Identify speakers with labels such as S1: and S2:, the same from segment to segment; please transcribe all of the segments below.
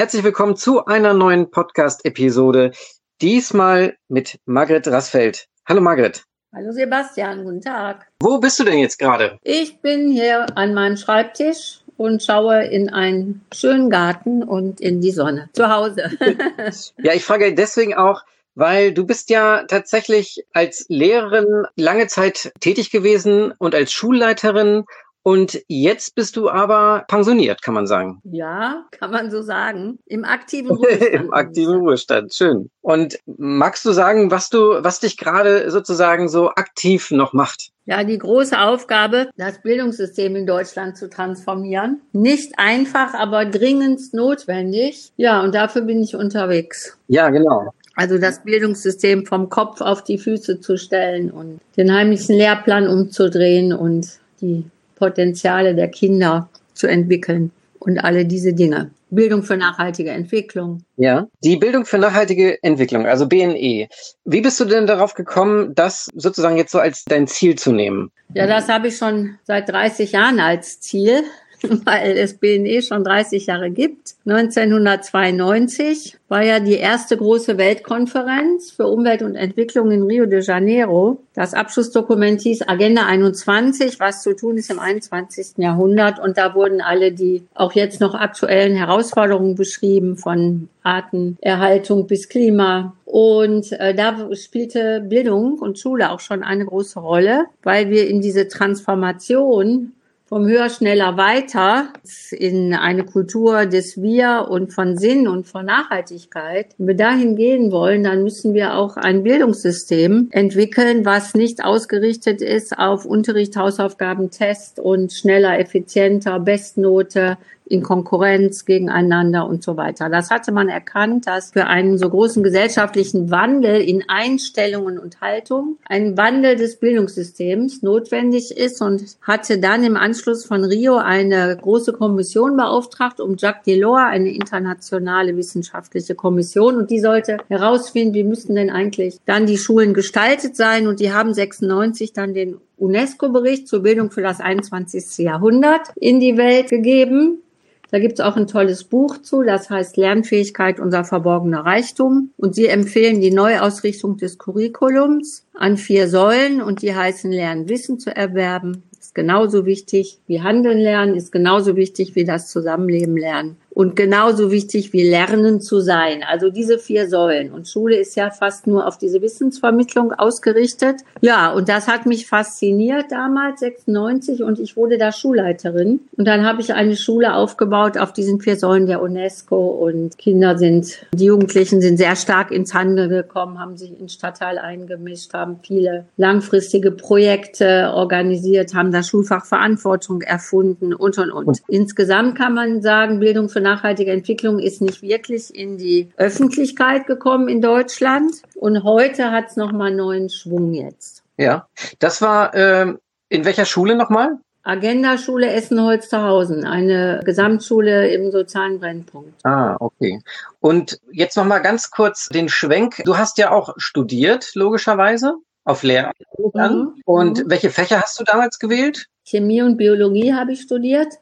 S1: herzlich willkommen zu einer neuen Podcast-Episode. Diesmal mit Margret Rassfeld. Hallo Margret.
S2: Hallo Sebastian, guten Tag.
S1: Wo bist du denn jetzt gerade?
S2: Ich bin hier an meinem Schreibtisch und schaue in einen schönen Garten und in die Sonne zu Hause.
S1: ja, ich frage deswegen auch, weil du bist ja tatsächlich als Lehrerin lange Zeit tätig gewesen und als Schulleiterin und jetzt bist du aber pensioniert, kann man sagen.
S2: Ja, kann man so sagen. Im aktiven Ruhestand.
S1: Im aktiven Ruhestand, schön. Und magst du sagen, was du, was dich gerade sozusagen so aktiv noch macht?
S2: Ja, die große Aufgabe, das Bildungssystem in Deutschland zu transformieren. Nicht einfach, aber dringend notwendig. Ja, und dafür bin ich unterwegs.
S1: Ja, genau.
S2: Also das Bildungssystem vom Kopf auf die Füße zu stellen und den heimlichen Lehrplan umzudrehen und die Potenziale der Kinder zu entwickeln und alle diese Dinge. Bildung für nachhaltige Entwicklung.
S1: Ja, die Bildung für nachhaltige Entwicklung, also BNE. Wie bist du denn darauf gekommen, das sozusagen jetzt so als dein Ziel zu nehmen?
S2: Ja, das habe ich schon seit 30 Jahren als Ziel. weil es BNE schon 30 Jahre gibt. 1992 war ja die erste große Weltkonferenz für Umwelt und Entwicklung in Rio de Janeiro. Das Abschlussdokument hieß Agenda 21, was zu tun ist im 21. Jahrhundert. Und da wurden alle die auch jetzt noch aktuellen Herausforderungen beschrieben, von Artenerhaltung bis Klima. Und äh, da spielte Bildung und Schule auch schon eine große Rolle, weil wir in diese Transformation vom Höher, Schneller, Weiter in eine Kultur des Wir und von Sinn und von Nachhaltigkeit. Wenn wir dahin gehen wollen, dann müssen wir auch ein Bildungssystem entwickeln, was nicht ausgerichtet ist auf Unterricht, Hausaufgaben, Test und schneller, effizienter, Bestnote, in Konkurrenz gegeneinander und so weiter. Das hatte man erkannt, dass für einen so großen gesellschaftlichen Wandel in Einstellungen und Haltung ein Wandel des Bildungssystems notwendig ist und hatte dann im Anschluss von Rio eine große Kommission beauftragt, um Jacques Delors, eine internationale wissenschaftliche Kommission, und die sollte herausfinden, wie müssten denn eigentlich dann die Schulen gestaltet sein. Und die haben 96 dann den UNESCO-Bericht zur Bildung für das 21. Jahrhundert in die Welt gegeben. Da gibt's auch ein tolles Buch zu, das heißt Lernfähigkeit, unser verborgener Reichtum. Und sie empfehlen die Neuausrichtung des Curriculums an vier Säulen und die heißen Lernen, Wissen zu erwerben, ist genauso wichtig wie Handeln lernen, ist genauso wichtig wie das Zusammenleben lernen und genauso wichtig wie Lernen zu sein. Also diese vier Säulen. Und Schule ist ja fast nur auf diese Wissensvermittlung ausgerichtet. Ja, und das hat mich fasziniert damals, 96, und ich wurde da Schulleiterin. Und dann habe ich eine Schule aufgebaut auf diesen vier Säulen der UNESCO und Kinder sind, die Jugendlichen sind sehr stark ins Handeln gekommen, haben sich in Stadtteil eingemischt, haben viele langfristige Projekte organisiert, haben das Schulfach Verantwortung erfunden und, und, und. Insgesamt kann man sagen, Bildung für nachhaltige Entwicklung ist nicht wirklich in die Öffentlichkeit gekommen in Deutschland. Und heute hat es nochmal neuen Schwung jetzt.
S1: Ja, das war äh, in welcher Schule nochmal?
S2: Agenda-Schule Essen-Holsterhausen, eine Gesamtschule im sozialen Brennpunkt.
S1: Ah, okay. Und jetzt nochmal ganz kurz den Schwenk. Du hast ja auch studiert, logischerweise, auf Lehramt. Mhm. Und mhm. welche Fächer hast du damals gewählt?
S2: Chemie und Biologie habe ich studiert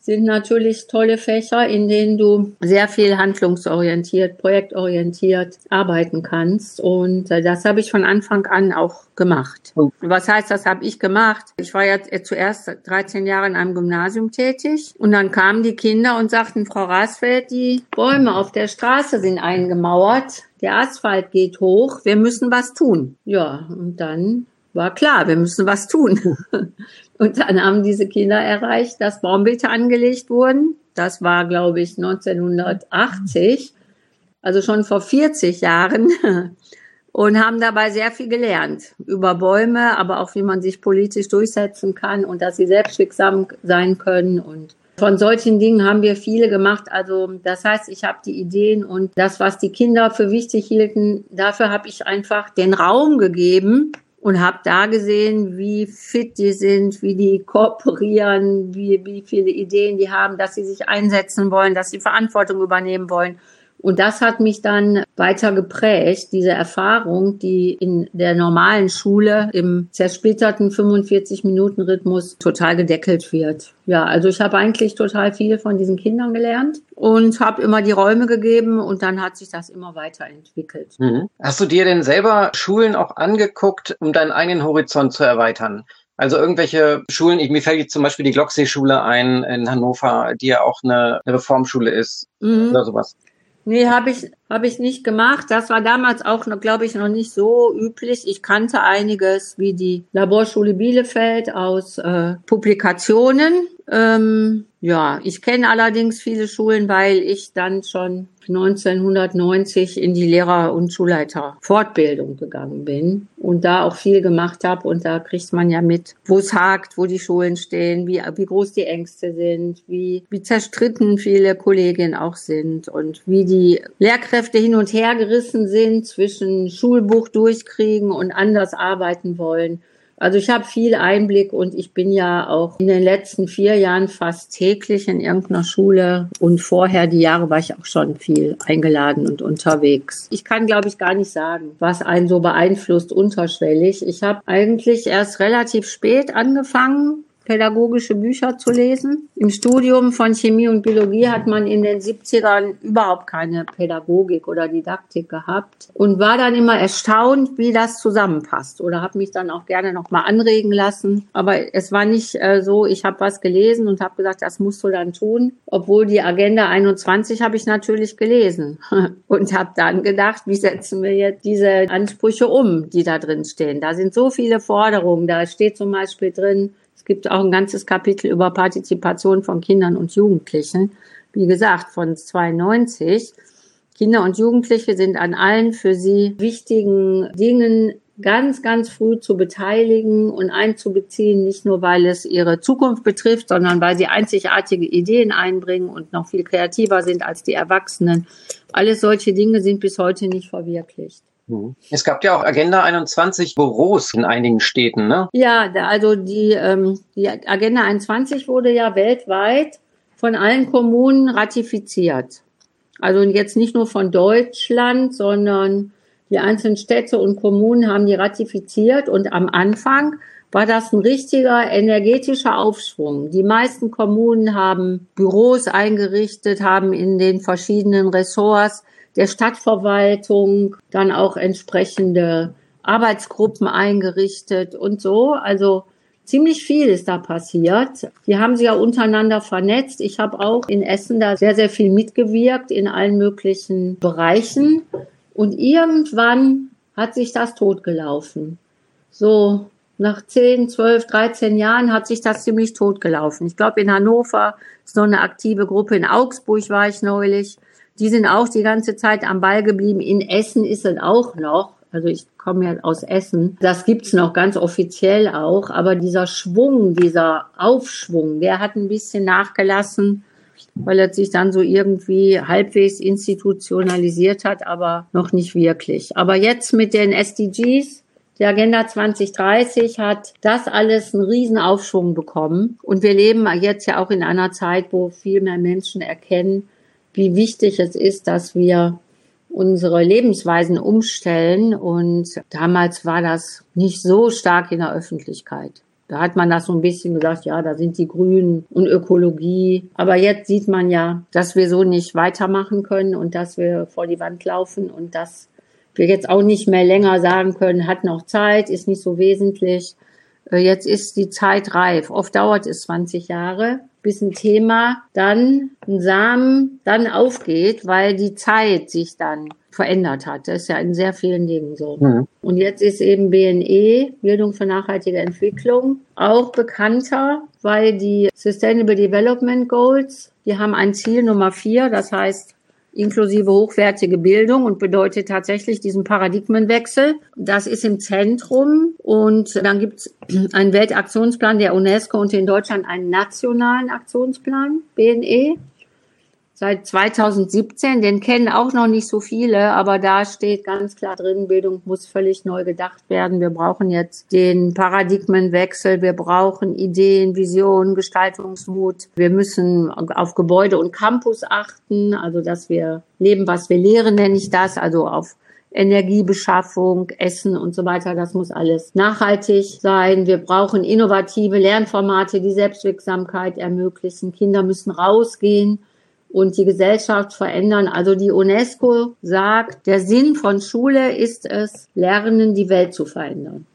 S2: sind natürlich tolle Fächer, in denen du sehr viel handlungsorientiert, projektorientiert arbeiten kannst. Und äh, das habe ich von Anfang an auch gemacht. Was heißt, das habe ich gemacht? Ich war jetzt äh, zuerst 13 Jahre in einem Gymnasium tätig und dann kamen die Kinder und sagten, Frau Rasfeld, die Bäume auf der Straße sind eingemauert. Der Asphalt geht hoch, wir müssen was tun. Ja, und dann war klar, wir müssen was tun. Und dann haben diese Kinder erreicht, dass Baumbeete angelegt wurden. Das war, glaube ich, 1980, also schon vor 40 Jahren. Und haben dabei sehr viel gelernt über Bäume, aber auch wie man sich politisch durchsetzen kann und dass sie selbstwirksam sein können. Und von solchen Dingen haben wir viele gemacht. Also das heißt, ich habe die Ideen und das, was die Kinder für wichtig hielten, dafür habe ich einfach den Raum gegeben, und habe da gesehen, wie fit die sind, wie die kooperieren, wie, wie viele Ideen die haben, dass sie sich einsetzen wollen, dass sie Verantwortung übernehmen wollen. Und das hat mich dann weiter geprägt, diese Erfahrung, die in der normalen Schule im zersplitterten 45-Minuten-Rhythmus total gedeckelt wird. Ja, also ich habe eigentlich total viel von diesen Kindern gelernt und habe immer die Räume gegeben und dann hat sich das immer weiterentwickelt.
S1: Mhm. Hast du dir denn selber Schulen auch angeguckt, um deinen eigenen Horizont zu erweitern? Also irgendwelche Schulen, ich, mir fällt jetzt zum Beispiel die Glocksee-Schule ein in Hannover, die ja auch eine, eine Reformschule ist mhm. oder sowas.
S2: Nee, habe ich, hab ich nicht gemacht. Das war damals auch, glaube ich, noch nicht so üblich. Ich kannte einiges wie die Laborschule Bielefeld aus äh, Publikationen. Ähm, ja, ich kenne allerdings viele Schulen, weil ich dann schon 1990 in die Lehrer- und Schulleiterfortbildung gegangen bin und da auch viel gemacht habe. Und da kriegt man ja mit, wo es hakt, wo die Schulen stehen, wie, wie groß die Ängste sind, wie, wie zerstritten viele Kolleginnen auch sind und wie die Lehrkräfte hin und her gerissen sind zwischen Schulbuch durchkriegen und anders arbeiten wollen. Also ich habe viel Einblick und ich bin ja auch in den letzten vier Jahren fast täglich in irgendeiner Schule und vorher die Jahre war ich auch schon viel eingeladen und unterwegs. Ich kann, glaube ich, gar nicht sagen, was einen so beeinflusst unterschwellig. Ich habe eigentlich erst relativ spät angefangen, pädagogische Bücher zu lesen. Im Studium von Chemie und Biologie hat man in den 70ern überhaupt keine Pädagogik oder Didaktik gehabt und war dann immer erstaunt, wie das zusammenpasst oder habe mich dann auch gerne noch mal anregen lassen. Aber es war nicht äh, so, ich habe was gelesen und habe gesagt, das musst du dann tun. Obwohl die Agenda 21 habe ich natürlich gelesen und habe dann gedacht, wie setzen wir jetzt diese Ansprüche um, die da drin stehen. Da sind so viele Forderungen. Da steht zum Beispiel drin, gibt auch ein ganzes Kapitel über Partizipation von Kindern und Jugendlichen. Wie gesagt, von 92. Kinder und Jugendliche sind an allen für sie wichtigen Dingen ganz, ganz früh zu beteiligen und einzubeziehen, nicht nur weil es ihre Zukunft betrifft, sondern weil sie einzigartige Ideen einbringen und noch viel kreativer sind als die Erwachsenen. Alles solche Dinge sind bis heute nicht verwirklicht.
S1: Mhm. Es gab ja auch Agenda 21 Büros in einigen Städten, ne?
S2: Ja, also die, ähm, die Agenda 21 wurde ja weltweit von allen Kommunen ratifiziert. Also jetzt nicht nur von Deutschland, sondern die einzelnen Städte und Kommunen haben die ratifiziert und am Anfang war das ein richtiger energetischer Aufschwung. Die meisten Kommunen haben Büros eingerichtet, haben in den verschiedenen Ressorts der Stadtverwaltung dann auch entsprechende Arbeitsgruppen eingerichtet und so. Also ziemlich viel ist da passiert. Die haben sich ja untereinander vernetzt. Ich habe auch in Essen da sehr, sehr viel mitgewirkt in allen möglichen Bereichen. Und irgendwann hat sich das totgelaufen. So nach 10, 12, 13 Jahren hat sich das ziemlich totgelaufen. Ich glaube, in Hannover ist noch eine aktive Gruppe. In Augsburg war ich neulich. Die sind auch die ganze Zeit am Ball geblieben. In Essen ist es auch noch. Also ich komme ja aus Essen. Das gibt's noch ganz offiziell auch. Aber dieser Schwung, dieser Aufschwung, der hat ein bisschen nachgelassen, weil er sich dann so irgendwie halbwegs institutionalisiert hat, aber noch nicht wirklich. Aber jetzt mit den SDGs, die Agenda 2030 hat das alles einen riesen Aufschwung bekommen. Und wir leben jetzt ja auch in einer Zeit, wo viel mehr Menschen erkennen, wie wichtig es ist, dass wir unsere Lebensweisen umstellen. Und damals war das nicht so stark in der Öffentlichkeit. Da hat man das so ein bisschen gesagt, ja, da sind die Grünen und Ökologie. Aber jetzt sieht man ja, dass wir so nicht weitermachen können und dass wir vor die Wand laufen und dass wir jetzt auch nicht mehr länger sagen können, hat noch Zeit, ist nicht so wesentlich. Äh, jetzt ist die Zeit reif. Oft dauert es 20 Jahre bis ein Thema dann, ein Samen dann aufgeht, weil die Zeit sich dann verändert hat. Das ist ja in sehr vielen Dingen so. Mhm. Und jetzt ist eben BNE, Bildung für nachhaltige Entwicklung, auch bekannter, weil die Sustainable Development Goals, die haben ein Ziel Nummer vier, das heißt inklusive hochwertige Bildung und bedeutet tatsächlich diesen Paradigmenwechsel. Das ist im Zentrum und dann gibt es einen Weltaktionsplan der UNESCO und in Deutschland einen nationalen Aktionsplan, BNE. Seit 2017. Den kennen auch noch nicht so viele, aber da steht ganz klar drin, Bildung muss völlig neu gedacht werden. Wir brauchen jetzt den Paradigmenwechsel. Wir brauchen Ideen, Visionen, Gestaltungsmut. Wir müssen auf Gebäude und Campus achten, also dass wir leben, was wir lehren, nenne ich das, also auf Energiebeschaffung, Essen und so weiter. Das muss alles nachhaltig sein. Wir brauchen innovative Lernformate, die Selbstwirksamkeit ermöglichen. Kinder müssen rausgehen und die Gesellschaft verändern. Also die UNESCO sagt, der Sinn von Schule ist es, lernen, die Welt zu verändern.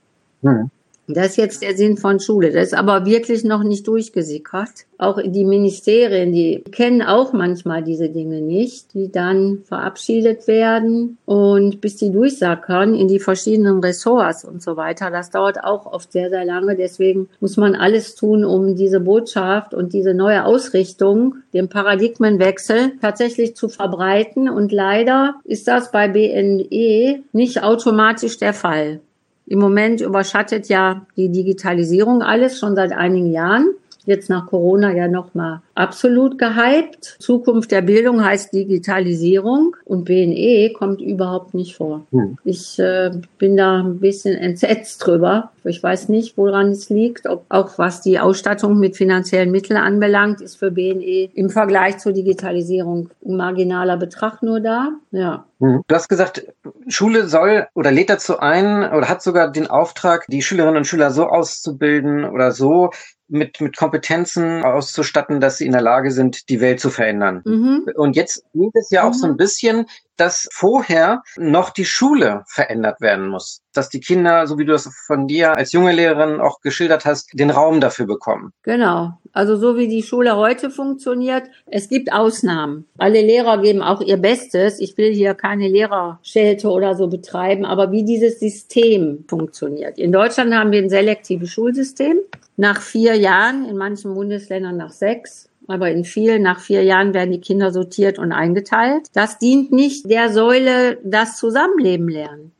S2: Mhm. Das ist jetzt der Sinn von Schule. Das ist aber wirklich noch nicht durchgesickert. Auch die Ministerien, die kennen auch manchmal diese Dinge nicht, die dann verabschiedet werden und bis die durchsackern in die verschiedenen Ressorts und so weiter. Das dauert auch oft sehr, sehr lange. Deswegen muss man alles tun, um diese Botschaft und diese neue Ausrichtung, den Paradigmenwechsel tatsächlich zu verbreiten. Und leider ist das bei BNE nicht automatisch der Fall. Im Moment überschattet ja die Digitalisierung alles schon seit einigen Jahren. Jetzt nach Corona ja nochmal absolut gehypt. Zukunft der Bildung heißt Digitalisierung und BNE kommt überhaupt nicht vor. Hm. Ich äh, bin da ein bisschen entsetzt drüber. Ich weiß nicht, woran es liegt. Ob, auch was die Ausstattung mit finanziellen Mitteln anbelangt, ist für BNE im Vergleich zur Digitalisierung ein marginaler Betrag nur da. Ja.
S1: Hm. Du hast gesagt, Schule soll oder lädt dazu ein oder hat sogar den Auftrag, die Schülerinnen und Schüler so auszubilden oder so mit, mit Kompetenzen auszustatten, dass sie in der Lage sind, die Welt zu verändern. Mhm. Und jetzt klingt es ja mhm. auch so ein mhm. bisschen, dass vorher noch die Schule verändert werden muss. Dass die Kinder, so wie du es von dir als junge Lehrerin auch geschildert hast, den Raum dafür bekommen.
S2: Genau. Also so wie die Schule heute funktioniert, es gibt Ausnahmen. Alle Lehrer geben auch ihr Bestes. Ich will hier keine Lehrerschelte oder so betreiben, aber wie dieses System funktioniert. In Deutschland haben wir ein selektives Schulsystem. Nach vier Jahren, in manchen Bundesländern nach sechs, aber in vielen nach vier Jahren werden die Kinder sortiert und eingeteilt. Das dient nicht der Säule das Zusammenleben lernen.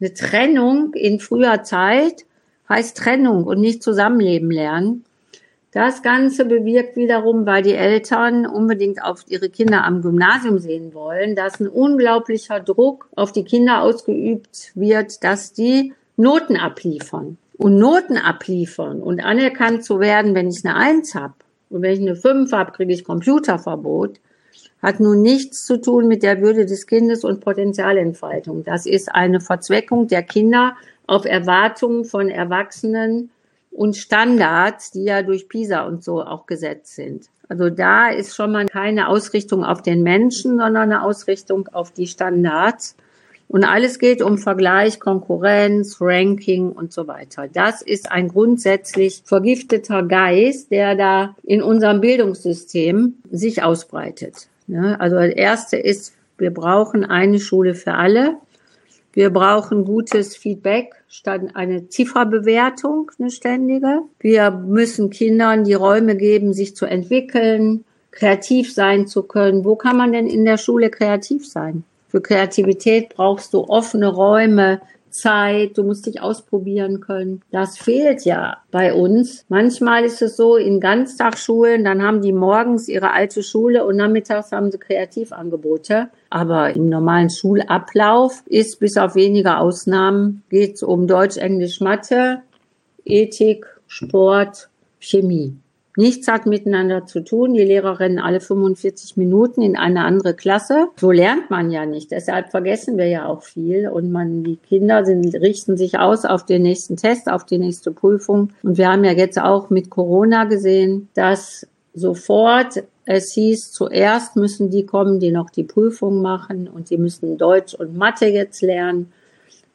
S2: Eine Trennung in früher Zeit heißt Trennung und nicht Zusammenleben lernen. Das Ganze bewirkt wiederum, weil die Eltern unbedingt auf ihre Kinder am Gymnasium sehen wollen, dass ein unglaublicher Druck auf die Kinder ausgeübt wird, dass die Noten abliefern und Noten abliefern und anerkannt zu werden, wenn ich eine Eins habe und wenn ich eine Fünf habe, kriege ich Computerverbot, hat nun nichts zu tun mit der Würde des Kindes und Potenzialentfaltung. Das ist eine Verzweckung der Kinder auf Erwartungen von Erwachsenen und Standards, die ja durch PISA und so auch gesetzt sind. Also da ist schon mal keine Ausrichtung auf den Menschen, sondern eine Ausrichtung auf die Standards. Und alles geht um Vergleich, Konkurrenz, Ranking und so weiter. Das ist ein grundsätzlich vergifteter Geist, der da in unserem Bildungssystem sich ausbreitet. Also das erste ist, wir brauchen eine Schule für alle. Wir brauchen gutes Feedback statt eine Zifferbewertung, eine ständige. Wir müssen Kindern die Räume geben, sich zu entwickeln, kreativ sein zu können. Wo kann man denn in der Schule kreativ sein? Für Kreativität brauchst du offene Räume, Zeit, du musst dich ausprobieren können. Das fehlt ja bei uns. Manchmal ist es so in Ganztagsschulen, dann haben die morgens ihre alte Schule und nachmittags haben sie Kreativangebote. Aber im normalen Schulablauf ist bis auf wenige Ausnahmen geht es um Deutsch, Englisch, Mathe, Ethik, Sport, Chemie. Nichts hat miteinander zu tun. Die Lehrer rennen alle 45 Minuten in eine andere Klasse. So lernt man ja nicht. Deshalb vergessen wir ja auch viel. Und man, die Kinder sind, richten sich aus auf den nächsten Test, auf die nächste Prüfung. Und wir haben ja jetzt auch mit Corona gesehen, dass sofort es hieß, zuerst müssen die kommen, die noch die Prüfung machen und die müssen Deutsch und Mathe jetzt lernen.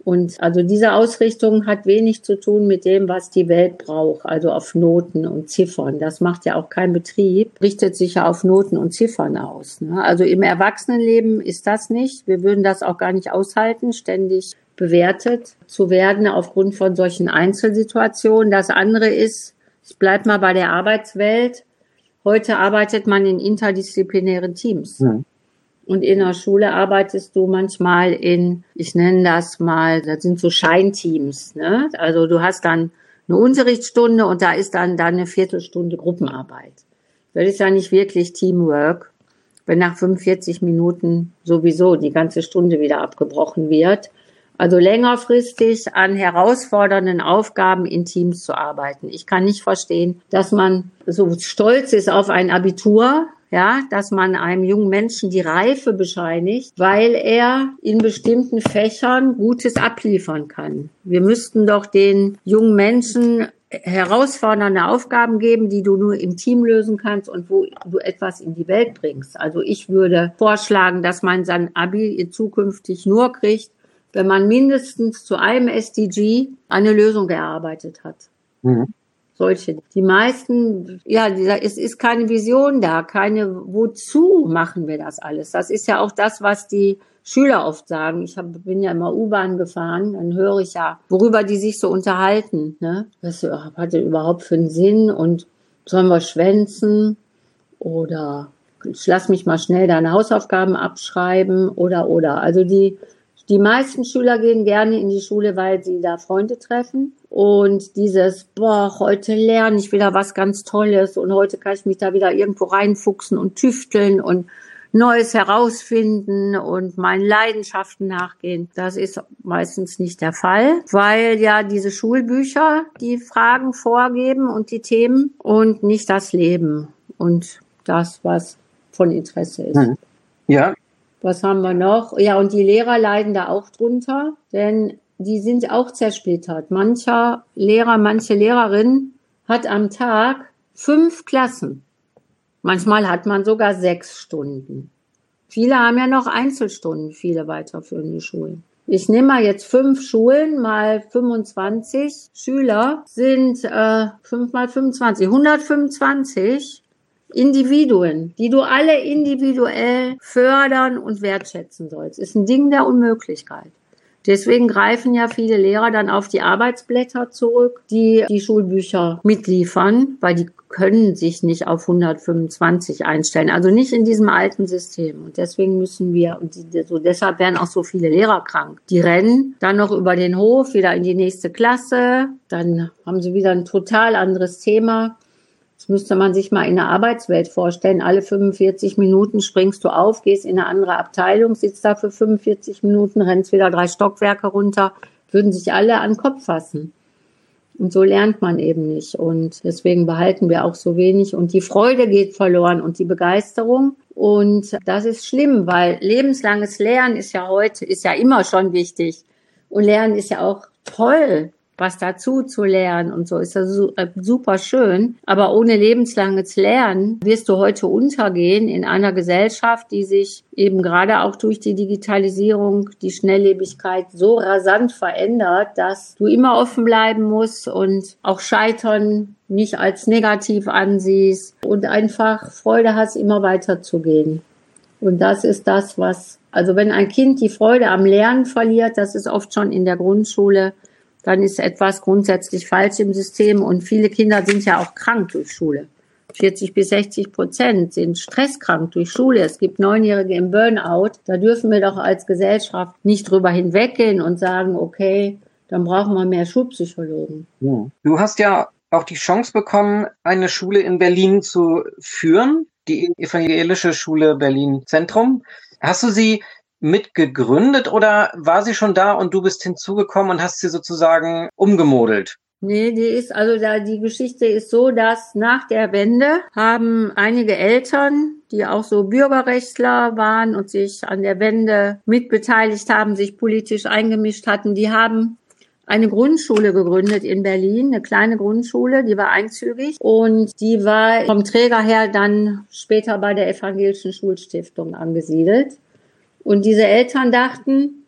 S2: Und also diese Ausrichtung hat wenig zu tun mit dem, was die Welt braucht, also auf Noten und Ziffern. Das macht ja auch kein Betrieb, richtet sich ja auf Noten und Ziffern aus. Ne? Also im Erwachsenenleben ist das nicht. Wir würden das auch gar nicht aushalten, ständig bewertet zu werden aufgrund von solchen Einzelsituationen. Das andere ist, ich bleib mal bei der Arbeitswelt. Heute arbeitet man in interdisziplinären Teams. Mhm. Und in der Schule arbeitest du manchmal in, ich nenne das mal, das sind so Scheinteams. Ne? Also du hast dann eine Unterrichtsstunde und da ist dann, dann eine Viertelstunde Gruppenarbeit. Das ist ja nicht wirklich Teamwork. wenn nach 45 Minuten sowieso die ganze Stunde wieder abgebrochen wird. Also längerfristig an herausfordernden Aufgaben in Teams zu arbeiten. Ich kann nicht verstehen, dass man so stolz ist auf ein Abitur, ja, dass man einem jungen Menschen die Reife bescheinigt, weil er in bestimmten Fächern Gutes abliefern kann. Wir müssten doch den jungen Menschen herausfordernde Aufgaben geben, die du nur im Team lösen kannst und wo du etwas in die Welt bringst. Also ich würde vorschlagen, dass man sein Abi zukünftig nur kriegt, wenn man mindestens zu einem SDG eine Lösung erarbeitet hat. Mhm. Solche. Die meisten, ja, es ist keine Vision da, keine, wozu machen wir das alles? Das ist ja auch das, was die Schüler oft sagen. Ich hab, bin ja immer U-Bahn gefahren, dann höre ich ja, worüber die sich so unterhalten. Ne? Was hat das überhaupt für einen Sinn und sollen wir schwänzen oder ich lass mich mal schnell deine Hausaufgaben abschreiben oder oder. Also die die meisten Schüler gehen gerne in die Schule, weil sie da Freunde treffen. Und dieses, boah, heute lernen, ich da was ganz Tolles und heute kann ich mich da wieder irgendwo reinfuchsen und tüfteln und Neues herausfinden und meinen Leidenschaften nachgehen. Das ist meistens nicht der Fall, weil ja diese Schulbücher die Fragen vorgeben und die Themen und nicht das Leben und das, was von Interesse ist.
S1: Mhm. Ja.
S2: Was haben wir noch? Ja, und die Lehrer leiden da auch drunter, denn die sind auch zersplittert. Mancher Lehrer, manche Lehrerin hat am Tag fünf Klassen. Manchmal hat man sogar sechs Stunden. Viele haben ja noch Einzelstunden, viele weiterführende Schulen. Ich nehme mal jetzt fünf Schulen mal 25 Schüler sind äh, fünf mal 25, 125 Individuen, die du alle individuell fördern und wertschätzen sollst. Ist ein Ding der Unmöglichkeit. Deswegen greifen ja viele Lehrer dann auf die Arbeitsblätter zurück, die die Schulbücher mitliefern, weil die können sich nicht auf 125 einstellen. Also nicht in diesem alten System. Und deswegen müssen wir, und die, so deshalb werden auch so viele Lehrer krank. Die rennen dann noch über den Hof, wieder in die nächste Klasse. Dann haben sie wieder ein total anderes Thema. Das müsste man sich mal in der Arbeitswelt vorstellen. Alle 45 Minuten springst du auf, gehst in eine andere Abteilung, sitzt da für 45 Minuten, rennst wieder drei Stockwerke runter, würden sich alle an den Kopf fassen. Und so lernt man eben nicht. Und deswegen behalten wir auch so wenig. Und die Freude geht verloren und die Begeisterung. Und das ist schlimm, weil lebenslanges Lernen ist ja heute, ist ja immer schon wichtig. Und Lernen ist ja auch toll was dazu zu lernen und so ist das äh, super schön. Aber ohne lebenslanges Lernen wirst du heute untergehen in einer Gesellschaft, die sich eben gerade auch durch die Digitalisierung, die Schnelllebigkeit so rasant verändert, dass du immer offen bleiben musst und auch Scheitern nicht als negativ ansiehst und einfach Freude hast, immer weiterzugehen. Und das ist das, was, also wenn ein Kind die Freude am Lernen verliert, das ist oft schon in der Grundschule, dann ist etwas grundsätzlich falsch im System. Und viele Kinder sind ja auch krank durch Schule. 40 bis 60 Prozent sind stresskrank durch Schule. Es gibt Neunjährige im Burnout. Da dürfen wir doch als Gesellschaft nicht drüber hinweggehen und sagen, okay, dann brauchen wir mehr Schulpsychologen.
S1: Ja. Du hast ja auch die Chance bekommen, eine Schule in Berlin zu führen, die evangelische Schule Berlin Zentrum. Hast du sie mitgegründet oder war sie schon da und du bist hinzugekommen und hast sie sozusagen umgemodelt?
S2: Nee, die ist, also da, die Geschichte ist so, dass nach der Wende haben einige Eltern, die auch so Bürgerrechtler waren und sich an der Wende mitbeteiligt haben, sich politisch eingemischt hatten, die haben eine Grundschule gegründet in Berlin, eine kleine Grundschule, die war einzügig und die war vom Träger her dann später bei der Evangelischen Schulstiftung angesiedelt. Und diese Eltern dachten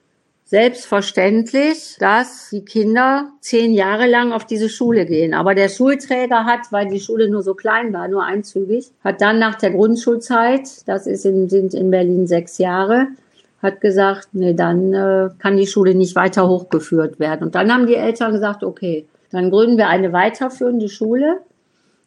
S2: selbstverständlich, dass die Kinder zehn Jahre lang auf diese Schule gehen. Aber der Schulträger hat, weil die Schule nur so klein war, nur einzügig, hat dann nach der Grundschulzeit, das ist in, sind in Berlin sechs Jahre, hat gesagt, nee, dann äh, kann die Schule nicht weiter hochgeführt werden. Und dann haben die Eltern gesagt, okay, dann gründen wir eine weiterführende Schule.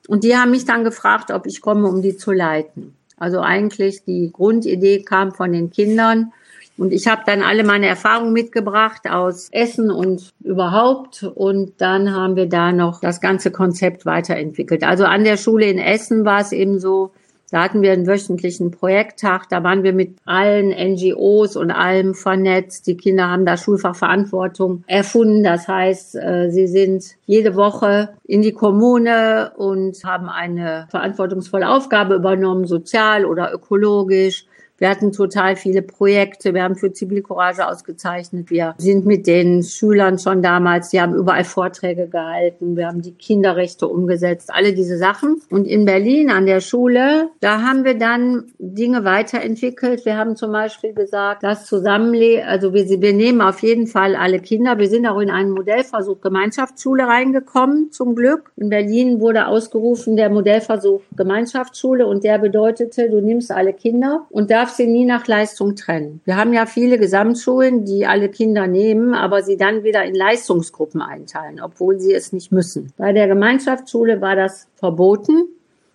S2: Und die haben mich dann gefragt, ob ich komme, um die zu leiten. Also eigentlich die Grundidee kam von den Kindern. Und ich habe dann alle meine Erfahrungen mitgebracht aus Essen und überhaupt. Und dann haben wir da noch das ganze Konzept weiterentwickelt. Also an der Schule in Essen war es eben so, Da hatten wir einen wöchentlichen Projekttag. Da waren wir mit allen NGOs und allem vernetzt. Die Kinder haben da Schulfachverantwortung erfunden. Das heißt, äh, sie sind jede Woche in die Kommune und haben eine verantwortungsvolle Aufgabe übernommen, sozial oder ökologisch. Wir hatten total viele Projekte. Wir haben für Zivilcourage ausgezeichnet. Wir sind mit den Schülern schon damals, die haben überall Vorträge gehalten. Wir haben die Kinderrechte umgesetzt, alle diese Sachen. Und in Berlin an der Schule, da haben wir dann Dinge weiterentwickelt. Wir haben zum Beispiel gesagt, das Zusammenleben, also wir, wir nehmen auf jeden Fall alle Kinder. Wir sind auch in einen Modellversuch Gemeinschaftsschule reingekommen, zum Glück. In Berlin wurde ausgerufen der Modellversuch Gemeinschaftsschule und der bedeutete, du nimmst alle Kinder und da darf sie nie nach Leistung trennen. Wir haben ja viele Gesamtschulen, die alle Kinder nehmen, aber sie dann wieder in Leistungsgruppen einteilen, obwohl sie es nicht müssen. Bei der Gemeinschaftsschule war das verboten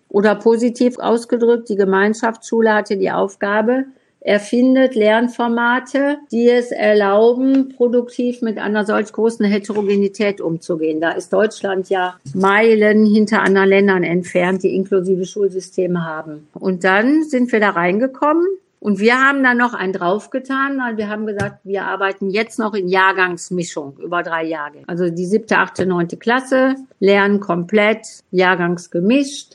S2: oder positiv ausgedrückt, die Gemeinschaftsschule hatte die Aufgabe, erfindet Lernformate, die es erlauben, produktiv mit einer solch großen Heterogenität umzugehen. Da ist Deutschland ja Meilen hinter anderen Ländern entfernt, die inklusive Schulsysteme haben. Und dann sind wir da reingekommen und wir haben da noch einen draufgetan, weil wir haben gesagt, wir arbeiten jetzt noch in Jahrgangsmischung über drei Jahre. Also die siebte, achte, neunte Klasse lernen komplett jahrgangsgemischt.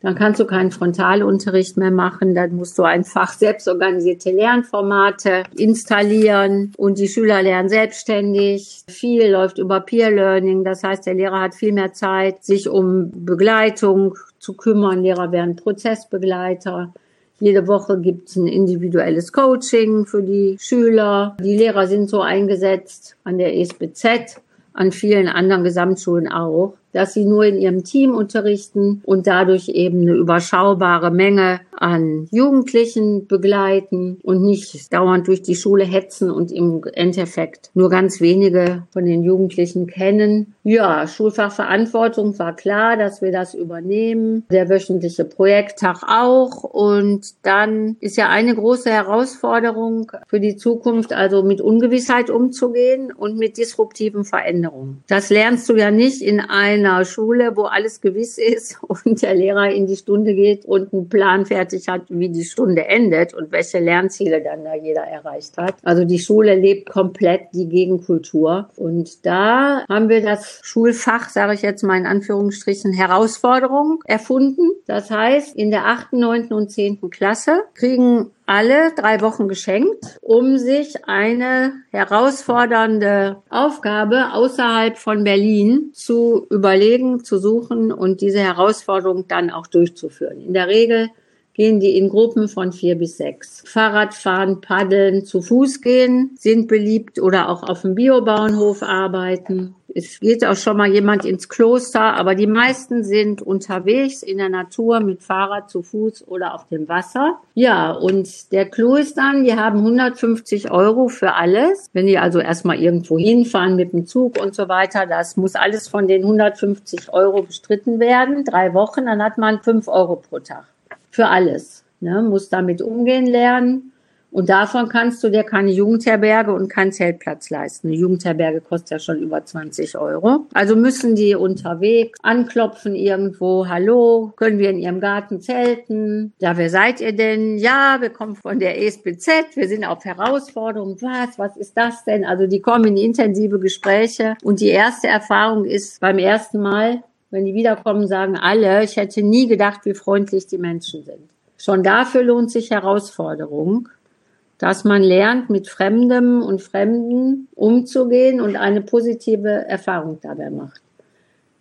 S2: Dann kannst du keinen Frontalunterricht mehr machen. Dann musst du einfach selbstorganisierte Lernformate installieren und die Schüler lernen selbstständig. Viel läuft über Peer Learning. Das heißt, der Lehrer hat viel mehr Zeit, sich um Begleitung zu kümmern. Lehrer werden Prozessbegleiter. Jede Woche gibt es ein individuelles Coaching für die Schüler. Die Lehrer sind so eingesetzt an der ESBZ, an vielen anderen Gesamtschulen auch, dass sie nur in ihrem Team unterrichten und dadurch eben eine überschaubare Menge an Jugendlichen begleiten und nicht dauernd durch die Schule hetzen und im Endeffekt nur ganz wenige von den Jugendlichen kennen. Ja, Schulfachverantwortung war klar, dass wir das übernehmen. Der wöchentliche Projekttag auch. Und dann ist ja eine große Herausforderung für die Zukunft, also mit Ungewissheit umzugehen und mit disruptiven Veränderungen. Das lernst du ja nicht in einer Schule, wo alles gewiss ist und der Lehrer in die Stunde geht und einen Plan fertig hat, wie die Stunde endet und welche Lernziele dann da jeder erreicht hat. Also die Schule lebt komplett die Gegenkultur. Und da haben wir das Schulfach, sage ich jetzt mal in Anführungsstrichen, Herausforderung erfunden. Das heißt, in der achten, neunten und zehnten Klasse kriegen alle drei Wochen geschenkt, um sich eine herausfordernde Aufgabe außerhalb von Berlin zu überlegen, zu suchen und diese Herausforderung dann auch durchzuführen. In der Regel gehen die in Gruppen von vier bis sechs. Fahrradfahren, paddeln, zu Fuß gehen sind beliebt oder auch auf dem Biobauernhof arbeiten es geht auch schon mal jemand ins Kloster, aber die meisten sind unterwegs in der Natur mit Fahrrad zu Fuß oder auf dem Wasser. Ja, und der dann, die haben 150 Euro für alles. Wenn die also erstmal irgendwo hinfahren mit dem Zug und so weiter, das muss alles von den 150 Euro bestritten werden. Drei Wochen, dann hat man 5 Euro pro Tag. Für alles. Ne, muss damit umgehen lernen und davon kannst du dir keine Jugendherberge und keinen Zeltplatz leisten. Eine Jugendherberge kostet ja schon über 20 Euro. Also müssen die unterwegs anklopfen irgendwo. Hallo, können wir in Ihrem Garten zelten? Ja, wer seid ihr denn? Ja, wir kommen von der ESBZ. Wir sind auf Herausforderung. Was? Was ist das denn? Also die kommen in intensive Gespräche. Und die erste Erfahrung ist beim ersten Mal, wenn die wiederkommen, sagen alle, ich hätte nie gedacht, wie freundlich die Menschen sind. Schon dafür lohnt sich Herausforderung dass man lernt, mit Fremdem und Fremden umzugehen und eine positive Erfahrung dabei macht.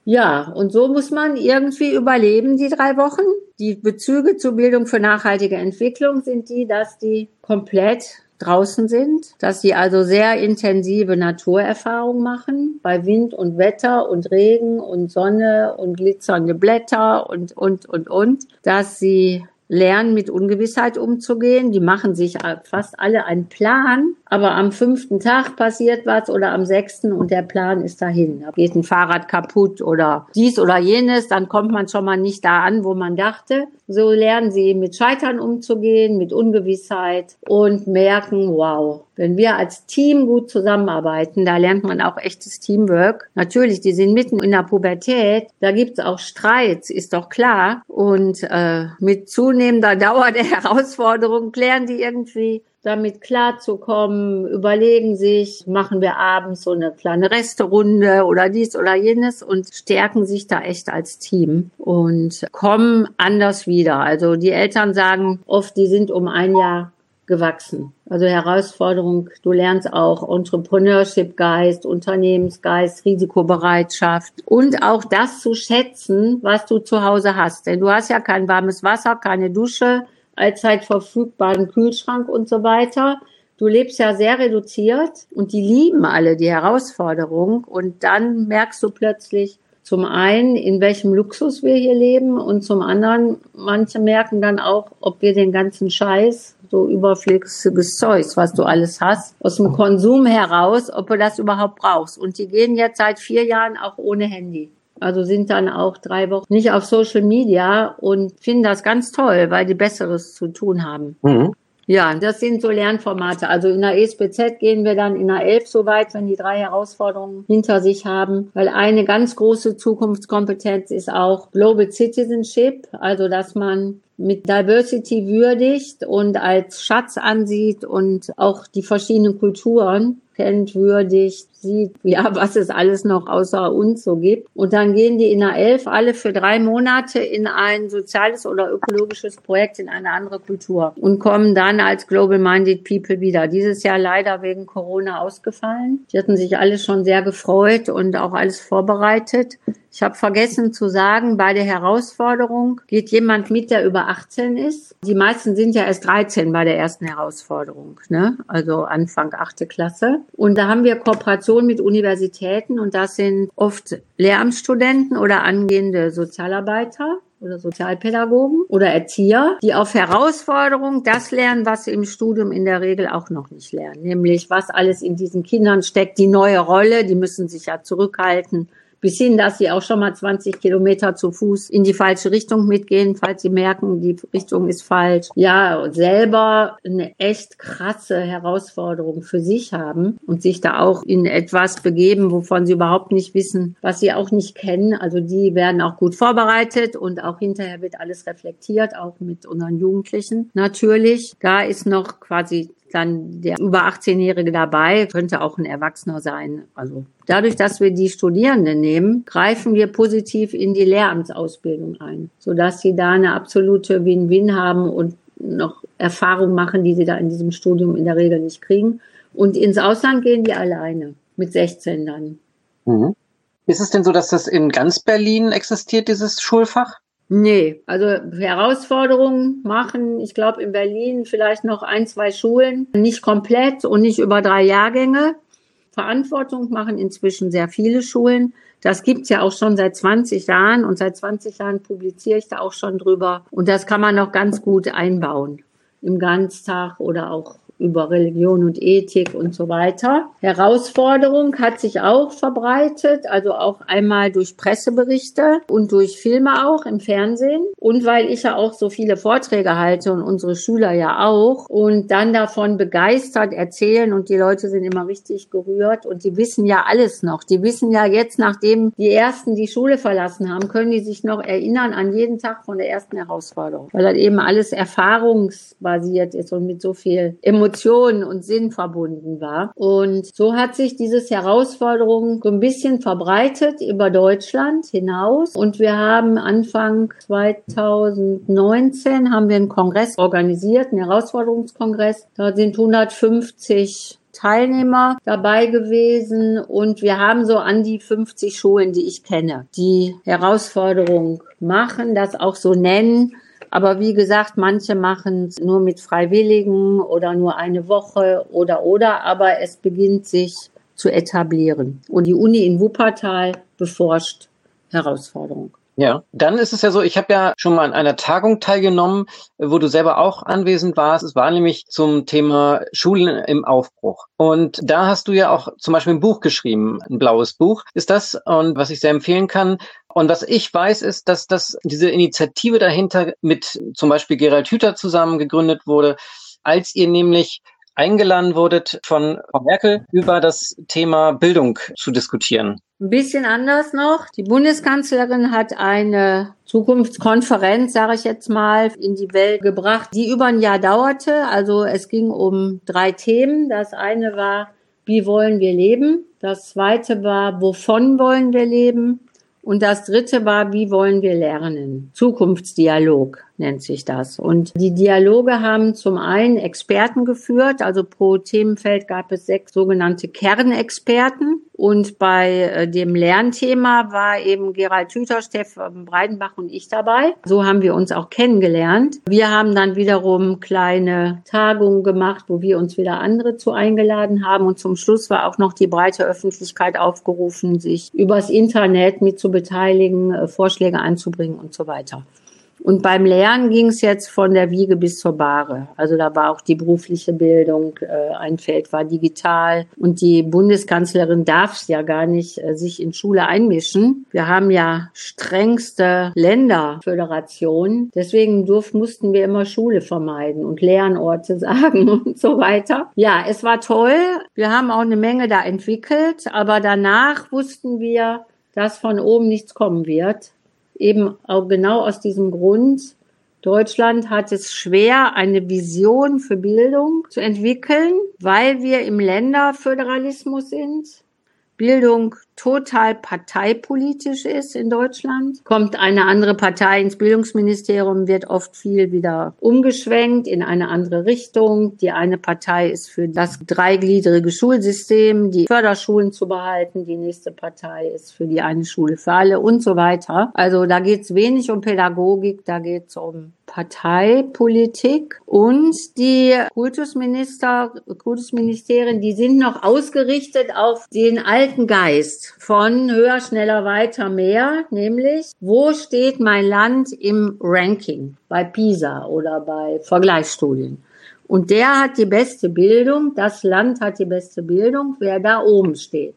S2: Ja, und so muss man irgendwie überleben, die drei Wochen. Die Bezüge zur Bildung für nachhaltige Entwicklung sind die, dass die komplett draußen sind, dass sie also sehr intensive Naturerfahrungen machen, bei Wind und Wetter und Regen und Sonne und glitzernde Blätter und, und, und, und, dass sie lernen, mit Ungewissheit umzugehen. Die machen sich fast alle einen Plan, aber am fünften Tag passiert was oder am sechsten und der Plan ist dahin. Da geht ein Fahrrad kaputt oder dies oder jenes, dann kommt man schon mal nicht da an, wo man dachte. So lernen sie mit Scheitern umzugehen, mit Ungewissheit und merken, wow, Wenn wir als Team gut zusammenarbeiten, da lernt man auch echtes Teamwork. Natürlich, die sind mitten in der Pubertät, da gibt's auch Streits, ist doch klar. Und äh, mit zunehmender Dauer der Herausforderung klären die irgendwie damit klarzukommen, überlegen sich, machen wir abends so eine kleine Resterunde oder dies oder jenes und stärken sich da echt als Team und kommen anders wieder. Also die Eltern sagen oft, die sind um ein Jahr gewachsen. Also Herausforderung, du lernst auch Entrepreneurship-Geist, Unternehmensgeist, Risikobereitschaft und auch das zu schätzen, was du zu Hause hast. Denn du hast ja kein warmes Wasser, keine Dusche, allzeit verfügbaren Kühlschrank und so weiter. Du lebst ja sehr reduziert und die lieben alle die Herausforderung und dann merkst du plötzlich, zum einen, in welchem Luxus wir hier leben und zum anderen, manche merken dann auch, ob wir den ganzen Scheiß, so überflüssiges Zeugs, was du alles hast, aus dem Konsum heraus, ob du das überhaupt brauchst. Und die gehen jetzt seit vier Jahren auch ohne Handy. Also sind dann auch drei Wochen nicht auf Social Media und finden das ganz toll, weil die Besseres zu tun haben. Mhm. Ja, das sind so Lernformate. Also in der ESPZ gehen wir dann in der 11 so weit, wenn die drei Herausforderungen hinter sich haben. Weil eine ganz große Zukunftskompetenz ist auch Global Citizenship, also dass man mit Diversity würdigt und als Schatz ansieht und auch die verschiedenen Kulturen kennt, würdigt, sieht, ja, was es alles noch außer uns so gibt. Und dann gehen die in der Elf alle für drei Monate in ein soziales oder ökologisches Projekt in eine andere Kultur und kommen dann als Global Minded People wieder. Dieses Jahr leider wegen Corona ausgefallen. Die hatten sich alle schon sehr gefreut und auch alles vorbereitet. Ich habe vergessen zu sagen, bei der Herausforderung geht jemand mit, der über 18 ist. Die meisten sind ja erst 13 bei der ersten Herausforderung, ne? also Anfang 8. Klasse. Und da haben wir Kooperation mit Universitäten und das sind oft Lehramtsstudenten oder angehende Sozialarbeiter oder Sozialpädagogen oder Erzieher, die auf Herausforderung das lernen, was sie im Studium in der Regel auch noch nicht lernen, nämlich was alles in diesen Kindern steckt, die neue Rolle, die müssen sich ja zurückhalten, bis hin, dass sie auch schon mal 20 Kilometer zu Fuß in die falsche Richtung mitgehen, falls sie merken, die Richtung ist falsch. Ja, selber eine echt krasse Herausforderung für sich haben und sich da auch in etwas begeben, wovon sie überhaupt nicht wissen, was sie auch nicht kennen. Also die werden auch gut vorbereitet und auch hinterher wird alles reflektiert, auch mit unseren Jugendlichen natürlich. Da ist noch quasi dann der über 18-Jährige dabei, könnte auch ein Erwachsener sein. Also dadurch, dass wir die Studierenden nehmen, greifen wir positiv in die Lehramtsausbildung ein, sodass sie da eine absolute Win-Win haben und noch Erfahrung machen, die sie da in diesem Studium in der Regel nicht kriegen. Und ins Ausland gehen die alleine mit 16 dann.
S1: Mhm. Ist es denn so, dass das in ganz Berlin existiert, dieses Schulfach?
S2: Nee, also Herausforderungen machen, ich glaube in Berlin vielleicht noch ein, zwei Schulen, nicht komplett und nicht über drei Jahrgänge. Verantwortung machen inzwischen sehr viele Schulen. Das gibt's ja auch schon seit 20 Jahren und seit 20 Jahren publiziere ich da auch schon drüber. Und das kann man noch ganz gut einbauen. Im Ganztag oder auch über Religion und Ethik und so weiter. Herausforderung hat sich auch verbreitet, also auch einmal durch Presseberichte und durch Filme auch im Fernsehen und weil ich ja auch so viele Vorträge halte und unsere Schüler ja auch und dann davon begeistert erzählen und die Leute sind immer richtig gerührt und die wissen ja alles noch. Die wissen ja jetzt, nachdem die ersten die Schule verlassen haben, können die sich noch erinnern an jeden Tag von der ersten Herausforderung, weil das eben alles erfahrungsbasiert ist und mit so viel Emotionen Emotionen und Sinn verbunden war. Und so hat sich dieses Herausforderung so ein bisschen verbreitet über Deutschland hinaus. Und wir haben Anfang 2019 haben wir einen Kongress organisiert, einen Herausforderungskongress. Da sind 150 Teilnehmer dabei gewesen und wir haben so an die 50 Schulen, die ich kenne, die Herausforderung machen, das auch so nennen aber wie gesagt, manche machen es nur mit Freiwilligen oder nur eine Woche oder oder, aber es beginnt sich zu etablieren. Und die Uni in Wuppertal beforscht Herausforderungen.
S1: Ja, dann ist es ja so, ich habe ja schon mal an einer Tagung teilgenommen, wo du selber auch anwesend warst. Es war nämlich zum Thema Schulen im Aufbruch. Und da hast du ja auch zum Beispiel ein Buch geschrieben, ein blaues Buch ist das, und was ich sehr empfehlen kann. Und was ich weiß, ist, dass das diese Initiative dahinter mit zum Beispiel Gerald Hüther zusammen gegründet wurde, als ihr nämlich eingeladen wurdet von Frau Merkel, über das Thema Bildung zu diskutieren.
S2: Ein bisschen anders noch. Die Bundeskanzlerin hat eine Zukunftskonferenz, sage ich jetzt mal, in die Welt gebracht, die über ein Jahr dauerte. Also es ging um drei Themen. Das eine war, wie wollen wir leben? Das zweite war, wovon wollen wir leben? Und das dritte war, wie wollen wir lernen? Zukunftsdialog nennt sich das. Und die Dialoge haben zum einen Experten geführt, also pro Themenfeld gab es sechs sogenannte Kernexperten. Und bei äh, dem Lernthema war eben Gerald Hüther, Stefan Breidenbach und ich dabei. So haben wir uns auch kennengelernt. Wir haben dann wiederum kleine Tagungen gemacht, wo wir uns wieder andere zu eingeladen haben. Und zum Schluss war auch noch die breite Öffentlichkeit aufgerufen, sich übers Internet mit zu beteiligen, äh, Vorschläge einzubringen und so weiter. Und beim Lernen ging es jetzt von der Wiege bis zur Bahre. Also da war auch die berufliche Bildung, äh, ein Feld war digital. Und die Bundeskanzlerin darf ja gar nicht äh, sich in Schule einmischen. Wir haben ja strengste Länderföderation. Deswegen durf, mussten wir immer Schule vermeiden und Lernorte sagen und so weiter. Ja, es war toll. Wir haben auch eine Menge da entwickelt. Aber danach wussten wir, dass von oben nichts kommen wird eben auch genau aus diesem Grund, Deutschland hat es schwer, eine Vision für Bildung zu entwickeln, weil wir im Länderföderalismus sind. Bildung total parteipolitisch ist in Deutschland. Kommt eine andere Partei ins Bildungsministerium, wird oft viel wieder umgeschwenkt in eine andere Richtung. Die eine Partei ist für das dreigliedrige Schulsystem, die Förderschulen zu behalten. Die nächste Partei ist für die eine Schule für alle und so weiter. Also da geht es wenig um Pädagogik, da geht es um Parteipolitik und die Kultusminister, Kultusministerien, die sind noch ausgerichtet auf den alten Geist von höher, schneller, weiter, mehr, nämlich wo steht mein Land im Ranking bei PISA oder bei Vergleichsstudien. Und der hat die beste Bildung, das Land hat die beste Bildung, wer da oben steht.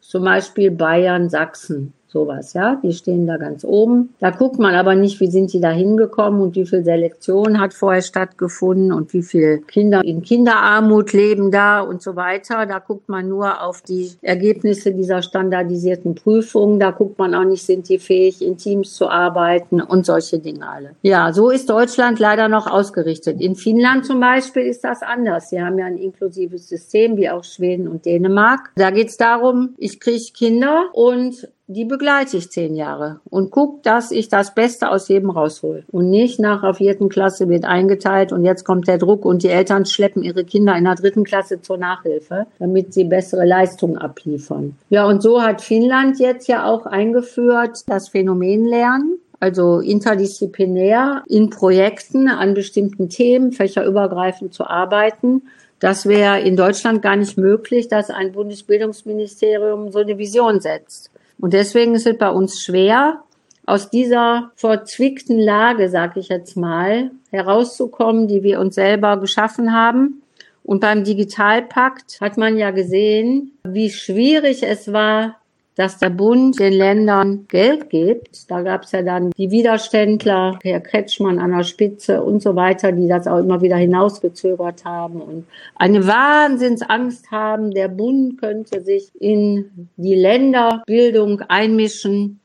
S2: Zum Beispiel Bayern, Sachsen, sowas, ja. Die stehen da ganz oben. Da guckt man aber nicht, wie sind die da hingekommen und wie viel Selektion hat vorher stattgefunden und wie viele Kinder in Kinderarmut leben da und so weiter. Da guckt man nur auf die Ergebnisse dieser standardisierten Prüfungen. Da guckt man auch nicht, sind die fähig, in Teams zu arbeiten und solche Dinge alle. Ja, so ist Deutschland leider noch ausgerichtet. In Finnland zum Beispiel ist das anders. Sie haben ja ein inklusives System, wie auch Schweden und Dänemark. Da geht es darum, ich kriege Kinder und die begleite ich zehn Jahre und guck, dass ich das Beste aus jedem raushol. Und nicht nach der vierten Klasse wird eingeteilt und jetzt kommt der Druck und die Eltern schleppen ihre Kinder in der dritten Klasse zur Nachhilfe, damit sie bessere Leistungen abliefern. Ja, und so hat Finnland jetzt ja auch eingeführt das Phänomen Lernen also interdisziplinär in Projekten an bestimmten Themen, fächerübergreifend zu arbeiten. Das wäre in Deutschland gar nicht möglich, dass ein Bundesbildungsministerium so eine Vision setzt. Und deswegen ist es bei uns schwer, aus dieser verzwickten Lage, sag ich jetzt mal, herauszukommen, die wir uns selber geschaffen haben. Und beim Digitalpakt hat man ja gesehen, wie schwierig es war, dass der Bund den Ländern Geld gibt. Da gab es ja dann die Widerständler, Herr Kretschmann an der Spitze und so weiter, die das auch immer wieder hinausgezögert haben und eine Wahnsinnsangst haben, der Bund könnte sich in die Länderbildung einmischen.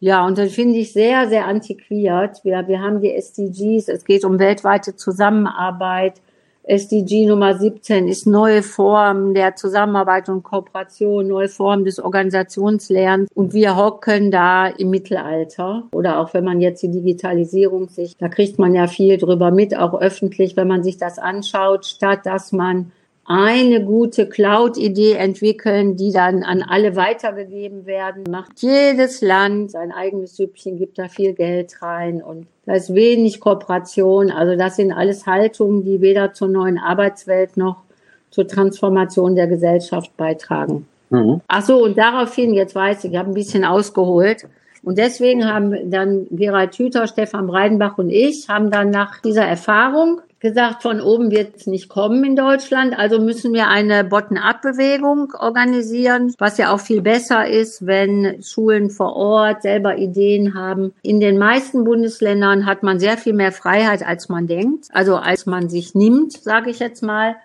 S2: Ja, und das finde ich sehr, sehr antiquiert. Wir, wir haben die SDGs, es geht um weltweite Zusammenarbeit. SDG Nummer 17 ist neue Form der Zusammenarbeit und Kooperation, neue Form des Organisationslernens. Und wir hocken da im Mittelalter. Oder auch wenn man jetzt die Digitalisierung sich, da kriegt man ja viel drüber mit, auch öffentlich, wenn man sich das anschaut, statt dass man eine gute Cloud-Idee entwickeln, die dann an alle weitergegeben werden. Macht jedes Land sein eigenes Süppchen, gibt da viel Geld rein und da ist wenig Kooperation. Also das sind alles Haltungen, die weder zur neuen Arbeitswelt noch zur Transformation der Gesellschaft beitragen. Mhm. Ach so, und daraufhin, jetzt weiß ich, ich habe ein bisschen ausgeholt. Und deswegen haben dann Gerald Hüther, Stefan Breidenbach und ich haben dann nach dieser Erfahrung gesagt, von oben wird es nicht kommen in Deutschland, also müssen wir eine Bottom-up-Bewegung organisieren, was ja auch viel besser ist, wenn Schulen vor Ort selber Ideen haben. In den meisten Bundesländern hat man sehr viel mehr Freiheit, als man denkt, also als man sich nimmt, sage ich jetzt mal.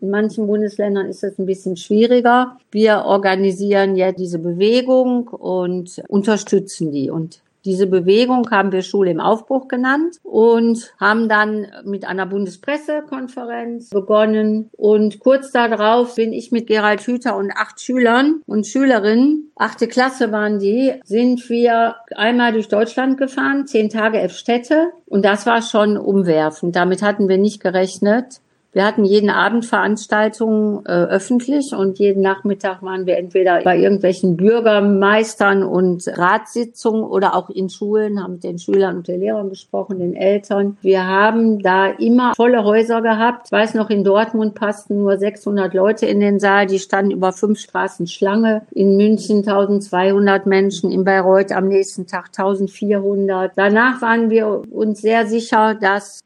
S2: In manchen Bundesländern ist es ein bisschen schwieriger. Wir organisieren ja diese Bewegung und unterstützen die. Und diese Bewegung haben wir Schule im Aufbruch genannt und haben dann mit einer Bundespressekonferenz begonnen. Und kurz darauf bin ich mit Gerald Hüther und acht Schülern und Schülerinnen, achte Klasse waren die, sind wir einmal durch Deutschland gefahren, zehn Tage elf Städte. Und das war schon umwerfend. Damit hatten wir nicht gerechnet. Wir hatten jeden Abend Veranstaltungen äh, öffentlich und jeden Nachmittag waren wir entweder bei irgendwelchen Bürgermeistern und Ratssitzungen oder auch in Schulen, haben mit den Schülern und den Lehrern gesprochen, den Eltern. Wir haben da immer volle Häuser gehabt. Ich weiß noch, in Dortmund passten nur 600 Leute in den Saal. Die standen über fünf Straßen Schlange. In München 1200 Menschen, in Bayreuth am nächsten Tag 1400. Danach waren wir uns sehr sicher, dass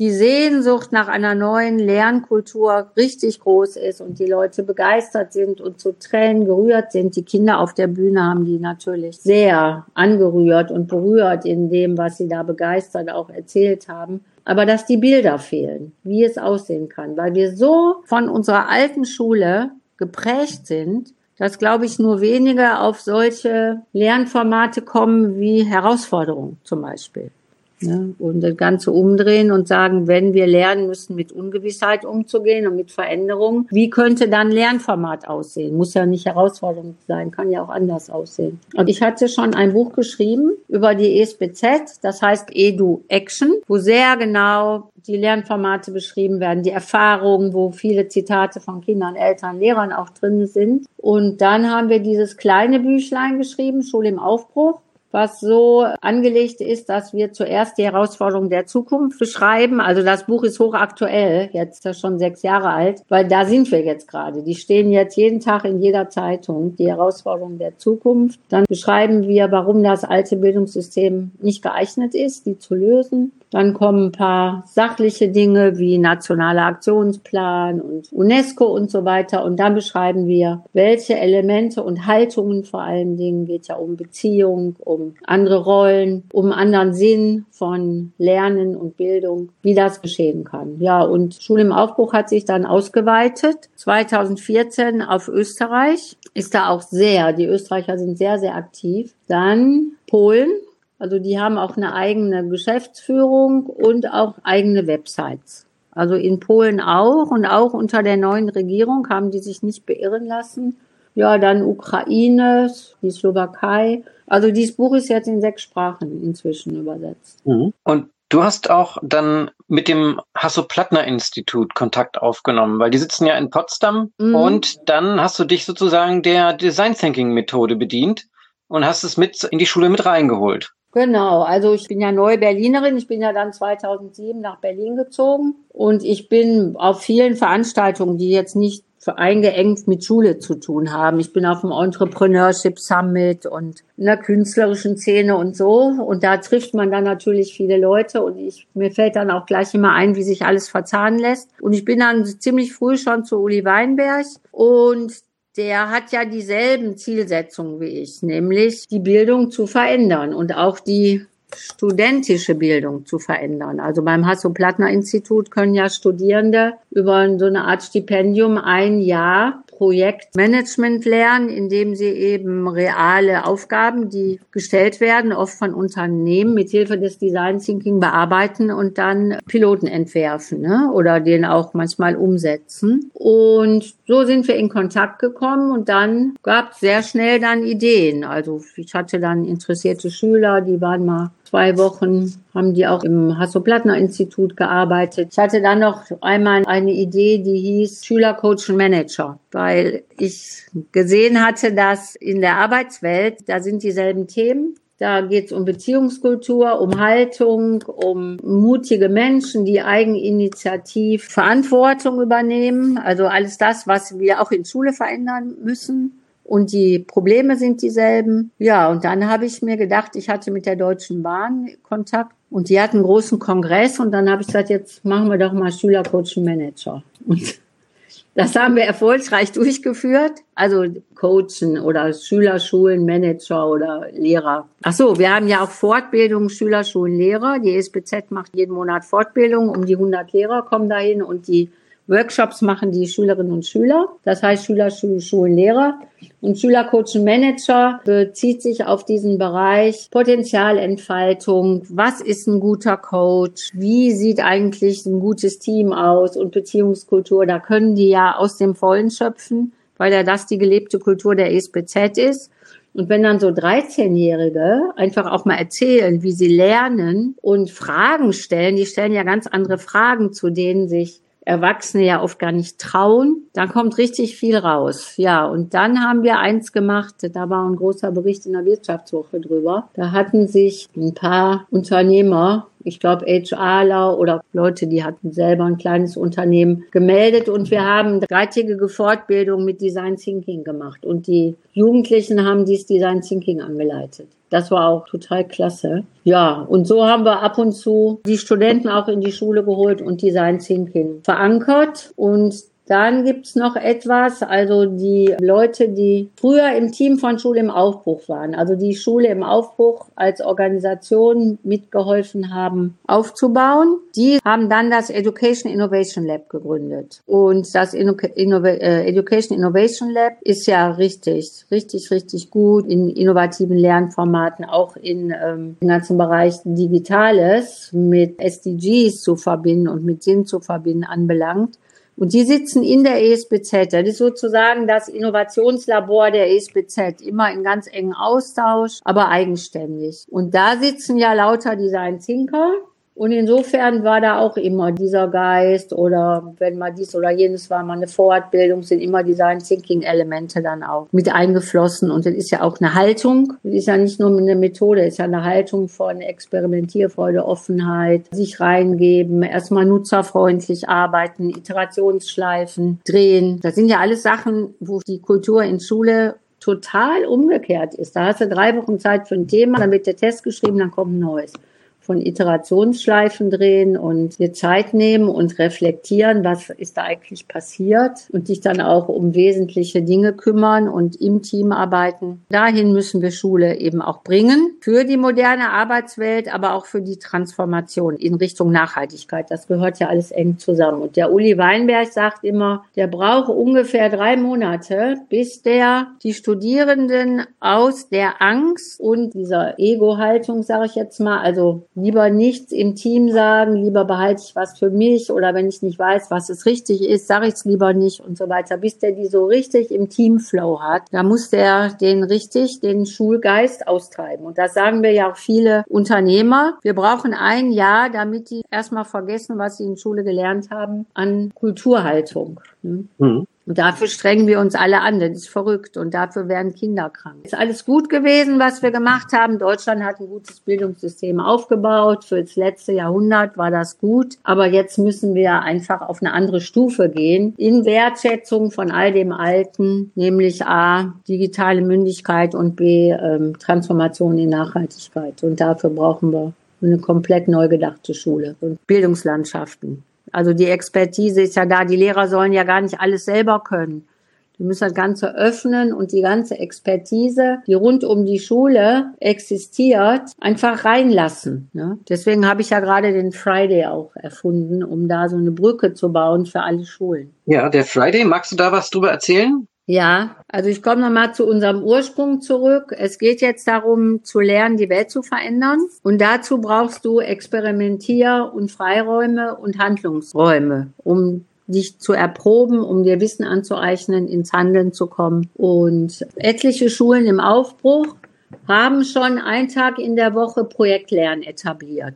S2: die Sehnsucht nach einer neuen Lernkultur richtig groß ist und die Leute begeistert sind und zu Tränen gerührt sind. Die Kinder auf der Bühne haben die natürlich sehr angerührt und berührt in dem, was sie da begeistert auch erzählt haben. Aber dass die Bilder fehlen, wie es aussehen kann, weil wir so von unserer alten Schule geprägt sind, dass, glaube ich, nur wenige auf solche Lernformate kommen wie Herausforderungen zum Beispiel. Ne? Und das Ganze umdrehen und sagen, wenn wir lernen müssen, mit Ungewissheit umzugehen und mit Veränderungen, wie könnte dann Lernformat aussehen? Muss ja nicht Herausforderung sein, kann ja auch anders aussehen. Und ich hatte schon ein Buch geschrieben über die ESBZ, das heißt Edu Action, wo sehr genau die Lernformate beschrieben werden, die Erfahrungen, wo viele Zitate von Kindern, Eltern, Lehrern auch drin sind. Und dann haben wir dieses kleine Büchlein geschrieben, Schule im Aufbruch was so angelegt ist, dass wir zuerst die Herausforderungen der Zukunft beschreiben. Also das Buch ist hochaktuell, jetzt schon sechs Jahre alt, weil da sind wir jetzt gerade. Die stehen jetzt jeden Tag in jeder Zeitung, die Herausforderungen der Zukunft. Dann beschreiben wir, warum das alte Bildungssystem nicht geeignet ist, die zu lösen. Dann kommen ein paar sachliche Dinge wie nationaler Aktionsplan und UNESCO und so weiter. Und dann beschreiben wir, welche Elemente und Haltungen vor allen Dingen geht ja um Beziehung, um andere Rollen, um anderen Sinn von Lernen und Bildung, wie das geschehen kann. Ja, und Schule im Aufbruch hat sich dann ausgeweitet. 2014 auf Österreich ist da auch sehr, die Österreicher sind sehr, sehr aktiv. Dann Polen also die haben auch eine eigene Geschäftsführung und auch eigene Websites. Also in Polen auch und auch unter der neuen Regierung haben die sich nicht beirren lassen. Ja, dann Ukraine, die Slowakei. Also dieses Buch ist jetzt in sechs Sprachen inzwischen übersetzt.
S1: Mhm. Und du hast auch dann mit dem Hasso-Plattner-Institut Kontakt aufgenommen, weil die sitzen ja in Potsdam mhm. und dann hast du dich sozusagen der Design Thinking Methode bedient und hast es mit in die Schule mit reingeholt.
S2: Genau, also ich bin ja neue Berlinerin. Ich bin ja dann 2007 nach Berlin gezogen und ich bin auf vielen Veranstaltungen, die jetzt nicht eingeengt mit Schule zu tun haben. Ich bin auf dem Entrepreneurship Summit und in der künstlerischen Szene und so. Und da trifft man dann natürlich viele Leute und ich, mir fällt dann auch gleich immer ein, wie sich alles verzahnen lässt. Und ich bin dann ziemlich früh schon zu Uli Weinberg und der hat ja dieselben Zielsetzungen wie ich, nämlich die Bildung zu verändern und auch die studentische Bildung zu verändern. Also beim Hasso-Plattner-Institut können ja Studierende über so eine Art Stipendium ein Jahr Projektmanagement lernen, indem sie eben reale Aufgaben, die gestellt werden, oft von Unternehmen mit Hilfe des Design Thinking bearbeiten und dann Piloten entwerfen ne? oder den auch manchmal umsetzen. Und so sind wir in Kontakt gekommen und dann gab es sehr schnell dann Ideen. Also ich hatte dann interessierte Schüler, die waren mal zwei Wochen haben die auch im Hasso-Plattner-Institut gearbeitet. Ich hatte dann noch einmal eine Idee, die hieß Schüler, Coach und Manager, weil ich gesehen hatte, dass in der Arbeitswelt, da sind dieselben Themen. Da geht es um Beziehungskultur, um Haltung, um mutige Menschen, die eigeninitiativ Verantwortung übernehmen. Also alles das, was wir auch in Schule verändern müssen und die Probleme sind dieselben. Ja, und dann habe ich mir gedacht, ich hatte mit der Deutschen Bahn Kontakt und die hatten einen großen Kongress und dann habe ich gesagt, jetzt machen wir doch mal Schüler, Coach und Manager. Und das haben wir erfolgreich durchgeführt. Also Coachen oder Schülerschulen, Manager oder Lehrer. Ach so, wir haben ja auch Fortbildung Schülerschulen, Lehrer. Die SBZ macht jeden Monat Fortbildung. Um die 100 Lehrer kommen dahin und die Workshops machen die Schülerinnen und Schüler, das heißt Schüler, Schul Schullehrer. Und Schülercoach und Manager bezieht sich auf diesen Bereich Potenzialentfaltung. Was ist ein guter Coach? Wie sieht eigentlich ein gutes Team aus und Beziehungskultur? Da können die ja aus dem Vollen schöpfen, weil ja das die gelebte Kultur der ESBZ ist. Und wenn dann so 13-Jährige einfach auch mal erzählen, wie sie lernen und Fragen stellen, die stellen ja ganz andere Fragen, zu denen sich Erwachsene ja oft gar nicht trauen. Da kommt richtig viel raus. Ja, und dann haben wir eins gemacht, da war ein großer Bericht in der Wirtschaftswoche drüber. Da hatten sich ein paar Unternehmer ich glaube, HRler oder Leute, die hatten selber ein kleines Unternehmen gemeldet und wir haben dreitägige Fortbildung mit Design Thinking gemacht und die Jugendlichen haben dies Design Thinking angeleitet. Das war auch total klasse. Ja, und so haben wir ab und zu die Studenten auch in die Schule geholt und Design Thinking verankert. Und dann gibt's noch etwas, also die Leute, die früher im Team von Schule im Aufbruch waren, also die Schule im Aufbruch als Organisation mitgeholfen haben aufzubauen, die haben dann das Education Innovation Lab gegründet. Und das Inno Inno äh, Education Innovation Lab ist ja richtig, richtig, richtig gut in innovativen Lernformaten, auch in ähm, im ganzen Bereich Digitales mit SDGs zu verbinden und mit Sinn zu verbinden anbelangt. Und die sitzen in der ESBZ. Das ist sozusagen das Innovationslabor der ESBZ. Immer in ganz engen Austausch, aber eigenständig. Und da sitzen ja lauter Design Thinker und insofern war da auch immer dieser Geist oder wenn mal dies oder jenes war, mal eine Fortbildung, sind immer Design Thinking Elemente dann auch mit eingeflossen. Und das ist ja auch eine Haltung. Das ist ja nicht nur eine Methode, ist ja eine Haltung von Experimentierfreude, Offenheit, sich reingeben, erstmal nutzerfreundlich arbeiten, Iterationsschleifen drehen. Das sind ja alles Sachen, wo die Kultur in Schule total umgekehrt ist. Da hast du drei Wochen Zeit für ein Thema, dann wird der Test geschrieben, dann kommt ein neues von Iterationsschleifen drehen und dir Zeit nehmen und reflektieren, was ist da eigentlich passiert und dich dann auch um wesentliche Dinge kümmern und im Team arbeiten. Dahin müssen wir Schule eben auch bringen für die moderne Arbeitswelt, aber auch für die Transformation in Richtung Nachhaltigkeit. Das gehört ja alles eng zusammen. Und der Uli Weinberg sagt immer, der braucht ungefähr drei Monate, bis der die Studierenden aus der Angst und dieser Ego-Haltung, sage ich jetzt mal, also lieber nichts im Team sagen, lieber behalte ich was für mich oder wenn ich nicht weiß, was es richtig ist, sage ich es lieber nicht und so weiter, bis der die so richtig im Teamflow hat. Da muss der den richtig, den Schulgeist austreiben. Und das sagen wir ja auch viele Unternehmer. Wir brauchen ein Jahr, damit die erstmal vergessen, was sie in Schule gelernt haben an Kulturhaltung. Ne? Mhm. Und dafür strengen wir uns alle an. Das ist verrückt. Und dafür werden Kinder krank. Ist alles gut gewesen, was wir gemacht haben. Deutschland hat ein gutes Bildungssystem aufgebaut. Für das letzte Jahrhundert war das gut. Aber jetzt müssen wir einfach auf eine andere Stufe gehen. In Wertschätzung von all dem Alten, nämlich A, digitale Mündigkeit und B, ähm, Transformation in Nachhaltigkeit. Und dafür brauchen wir eine komplett neu gedachte Schule und Bildungslandschaften. Also die Expertise ist ja da. Die Lehrer sollen ja gar nicht alles selber können. Die müssen das Ganze öffnen und die ganze Expertise, die rund um die Schule existiert, einfach reinlassen. Ne? Deswegen habe ich ja gerade den Friday auch erfunden, um da so eine Brücke zu bauen für alle Schulen.
S1: Ja, der Friday, magst du da was drüber erzählen?
S2: Ja, also ich komme nochmal zu unserem Ursprung zurück. Es geht jetzt darum, zu lernen, die Welt zu verändern. Und dazu brauchst du Experimentier- und Freiräume und Handlungsräume, um dich zu erproben, um dir Wissen anzueignen, ins Handeln zu kommen. Und etliche Schulen im Aufbruch haben schon einen Tag in der Woche Projektlernen etabliert.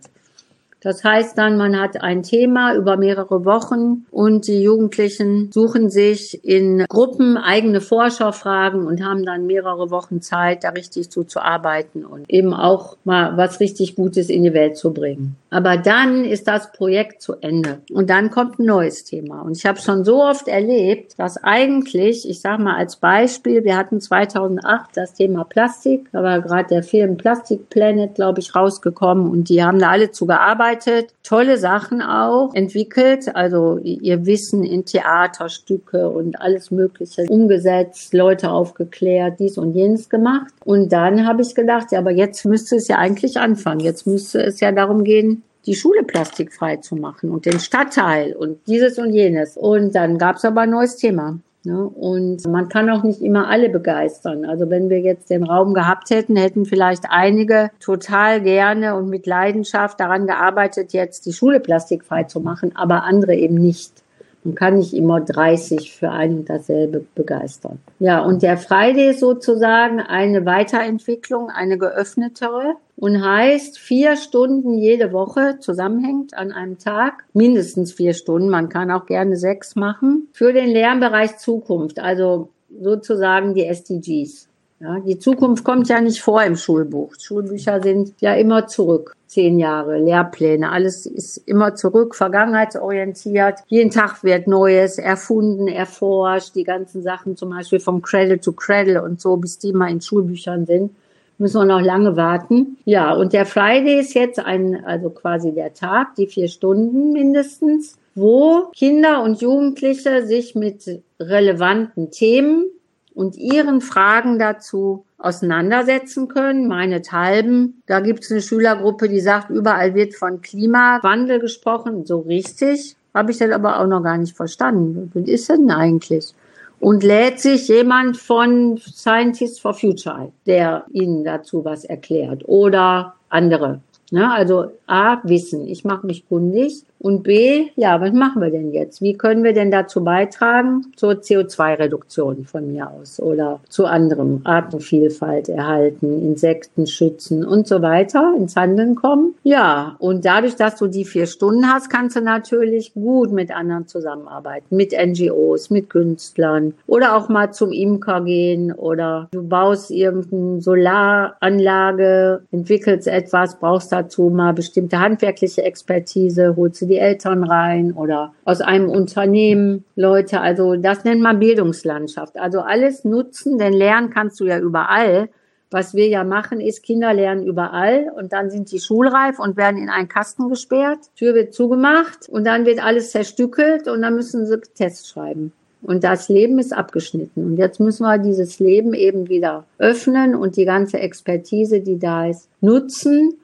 S2: Das heißt dann, man hat ein Thema über mehrere Wochen und die Jugendlichen suchen sich in Gruppen eigene Forscherfragen und haben dann mehrere Wochen Zeit, da richtig zu, zu arbeiten und eben auch mal was richtig Gutes in die Welt zu bringen. Aber dann ist das Projekt zu Ende und dann kommt ein neues Thema. Und ich habe schon so oft erlebt, dass eigentlich, ich sage mal als Beispiel, wir hatten 2008 das Thema Plastik, da war gerade der Film Plastic Planet, glaube ich, rausgekommen und die haben da alle zu gearbeitet gearbeitet, tolle Sachen auch entwickelt, also ihr Wissen in Theaterstücke und alles Mögliche umgesetzt, Leute aufgeklärt, dies und jenes gemacht. Und dann habe ich gedacht, ja, aber jetzt müsste es ja eigentlich anfangen. Jetzt müsste es ja darum gehen, die Schule plastikfrei zu machen und den Stadtteil und dieses und jenes. Und dann gab es aber ein neues Thema. Ne? Und man kann auch nicht immer alle begeistern. Also wenn wir jetzt den Raum gehabt hätten, hätten vielleicht einige total gerne und mit Leidenschaft daran gearbeitet, jetzt die Schule plastikfrei zu machen, aber andere eben nicht. Man kann nicht immer 30 für ein und dasselbe begeistern. Ja, und der Friday ist sozusagen eine Weiterentwicklung, eine geöffnetere und heißt vier Stunden jede Woche zusammenhängt an einem Tag, mindestens vier Stunden, man kann auch gerne sechs machen, für den Lernbereich Zukunft, also sozusagen die SDGs. Ja, die Zukunft kommt ja nicht vor im Schulbuch. Schulbücher sind ja immer zurück. Zehn Jahre, Lehrpläne, alles ist immer zurück, vergangenheitsorientiert. Jeden Tag wird Neues erfunden, erforscht. Die ganzen Sachen zum Beispiel vom Cradle to Cradle und so, bis die mal in Schulbüchern sind müssen wir noch lange warten. Ja, und der Friday ist jetzt ein, also quasi der Tag, die vier Stunden mindestens, wo Kinder und Jugendliche sich mit relevanten Themen und ihren Fragen dazu auseinandersetzen können. Meinethalben, da gibt es eine Schülergruppe, die sagt, überall wird von Klimawandel gesprochen. So richtig habe ich das aber auch noch gar nicht verstanden. Was ist denn eigentlich? Und lädt sich jemand von Scientists for Future ein, der Ihnen dazu was erklärt oder andere. Ne? Also A, Wissen. Ich mache mich kundig und B, ja, was machen wir denn jetzt? Wie können wir denn dazu beitragen zur CO2-Reduktion von mir aus oder zu anderem Artenvielfalt erhalten, Insekten schützen und so weiter ins Handeln kommen? Ja, und dadurch, dass du die vier Stunden hast, kannst du natürlich gut mit anderen zusammenarbeiten, mit NGOs, mit Künstlern oder auch mal zum Imker gehen oder du baust irgendeine Solaranlage, entwickelst etwas, brauchst dazu mal bestimmte handwerkliche Expertise, holst du die die Eltern rein oder aus einem Unternehmen Leute. Also das nennt man Bildungslandschaft. Also alles nutzen, denn lernen kannst du ja überall. Was wir ja machen, ist, Kinder lernen überall und dann sind die schulreif und werden in einen Kasten gesperrt. Tür wird zugemacht und dann wird alles zerstückelt und dann müssen sie Tests schreiben. Und das Leben ist abgeschnitten. Und jetzt müssen wir dieses Leben eben wieder öffnen und die ganze Expertise, die da ist, nutzen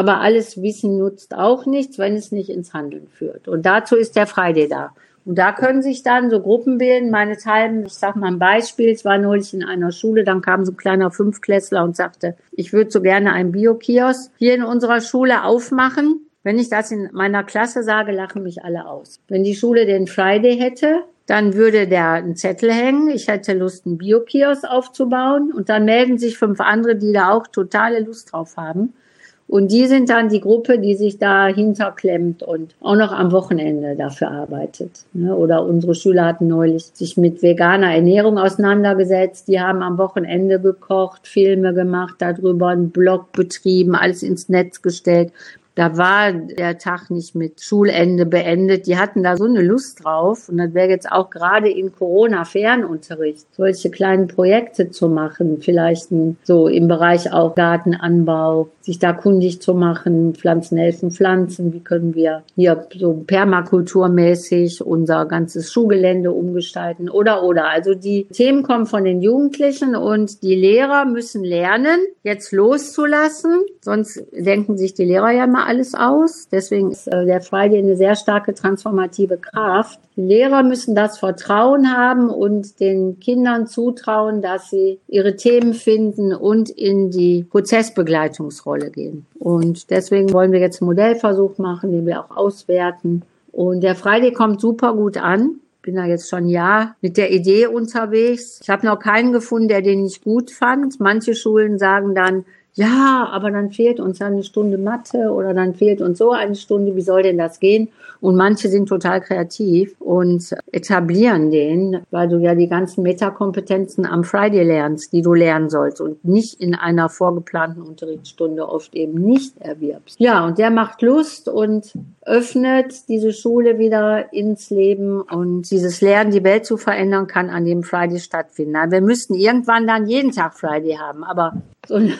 S2: aber alles Wissen nutzt auch nichts, wenn es nicht ins Handeln führt. Und dazu ist der Friday da. Und da können sich dann so Gruppen bilden, meinethalben, ich sage mal ein Beispiel, es war neulich in einer Schule, dann kam so ein kleiner Fünfklässler und sagte, ich würde so gerne einen Biokiosk hier in unserer Schule aufmachen. Wenn ich das in meiner Klasse sage, lachen mich alle aus. Wenn die Schule den Friday hätte, dann würde der einen Zettel hängen, ich hätte Lust, einen Biokiosk aufzubauen und dann melden sich fünf andere, die da auch totale Lust drauf haben. Und die sind dann die Gruppe, die sich dahinter klemmt und auch noch am Wochenende dafür arbeitet. Ne? Oder unsere Schüler hatten neulich sich mit veganer Ernährung auseinandergesetzt. Die haben am Wochenende gekocht, Filme gemacht, darüber einen Blog betrieben, alles ins Netz gestellt. Da war der Tag nicht mit Schulende beendet. Die hatten da so eine Lust drauf. Und das wäre jetzt auch gerade in Corona-Fernunterricht, solche kleinen Projekte zu machen. Vielleicht so im Bereich auch Gartenanbau, sich da kundig zu machen, Pflanzen helfen Pflanzen. Wie können wir hier so permakulturmäßig unser ganzes Schulgelände umgestalten oder, oder. Also die Themen kommen von den Jugendlichen und die Lehrer müssen lernen, jetzt loszulassen. Sonst denken sich die Lehrer ja mal alles aus. Deswegen ist äh, der Friday eine sehr starke transformative Kraft. Lehrer müssen das Vertrauen haben und den Kindern zutrauen, dass sie ihre Themen finden und in die Prozessbegleitungsrolle gehen. Und deswegen wollen wir jetzt einen Modellversuch machen, den wir auch auswerten. Und der Friday kommt super gut an bin da jetzt schon Jahr mit der Idee unterwegs. Ich habe noch keinen gefunden, der den nicht gut fand. Manche Schulen sagen dann, ja, aber dann fehlt uns eine Stunde Mathe oder dann fehlt uns so eine Stunde, wie soll denn das gehen? Und manche sind total kreativ und etablieren den, weil du ja die ganzen Metakompetenzen am Friday lernst, die du lernen sollst und nicht in einer vorgeplanten Unterrichtsstunde oft eben nicht erwirbst. Ja, und der macht Lust und öffnet diese Schule wieder ins Leben und dieses Lernen, die Welt zu verändern, kann an dem Friday stattfinden. Wir müssten irgendwann dann jeden Tag Friday haben, aber so ein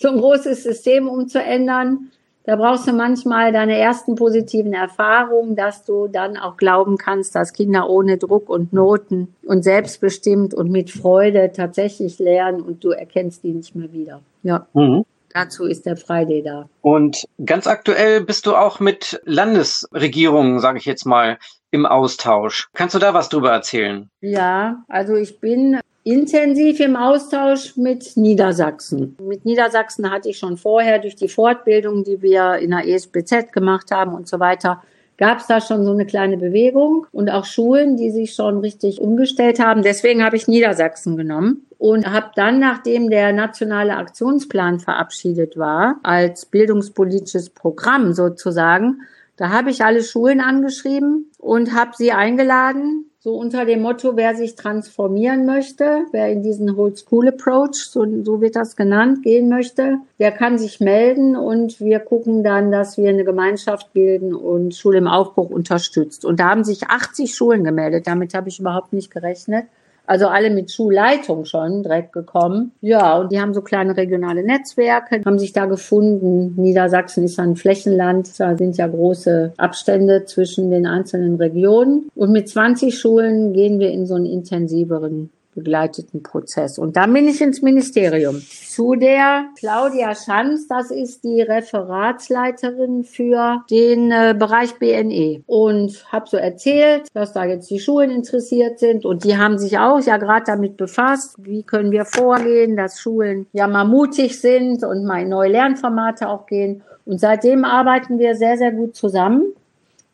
S2: so ein großes System umzuändern. Da brauchst du manchmal deine ersten positiven Erfahrungen, dass du dann auch glauben kannst, dass Kinder ohne Druck und Noten und selbstbestimmt und mit Freude tatsächlich lernen und du erkennst die nicht mehr wieder. Ja. Mhm. dazu ist der Friday da.
S1: Und ganz aktuell bist du auch mit Landesregierungen, sage ich jetzt mal, im Austausch. Kannst du da was drüber erzählen?
S2: Ja, also ich bin intensiv im Austausch mit Niedersachsen. Mit Niedersachsen hatte ich schon vorher durch die Fortbildung, die wir in der ESBZ gemacht haben und so weiter, gab es da schon so eine kleine Bewegung und auch Schulen, die sich schon richtig umgestellt haben. Deswegen habe ich Niedersachsen genommen und habe dann, nachdem der nationale Aktionsplan verabschiedet war, als bildungspolitisches Programm sozusagen, da habe ich alle Schulen angeschrieben und habe sie eingeladen, so unter dem Motto, wer sich transformieren möchte, wer in diesen Whole School Approach, so, so wird das genannt, gehen möchte, der kann sich melden und wir gucken dann, dass wir eine Gemeinschaft bilden und Schule im Aufbruch unterstützt. Und da haben sich 80 Schulen gemeldet, damit habe ich überhaupt nicht gerechnet. Also alle mit Schulleitung schon direkt gekommen. Ja, und die haben so kleine regionale Netzwerke, haben sich da gefunden. Niedersachsen ist ein Flächenland, da sind ja große Abstände zwischen den einzelnen Regionen. Und mit 20 Schulen gehen wir in so einen intensiveren begleiteten Prozess. Und dann bin ich ins Ministerium. Zu der Claudia Schanz, das ist die Referatsleiterin für den äh, Bereich BNE. Und habe so erzählt, dass da jetzt die Schulen interessiert sind. Und die haben sich auch ja gerade damit befasst, wie können wir vorgehen, dass Schulen ja mal mutig sind und mal in neue Lernformate auch gehen. Und seitdem arbeiten wir sehr, sehr gut zusammen.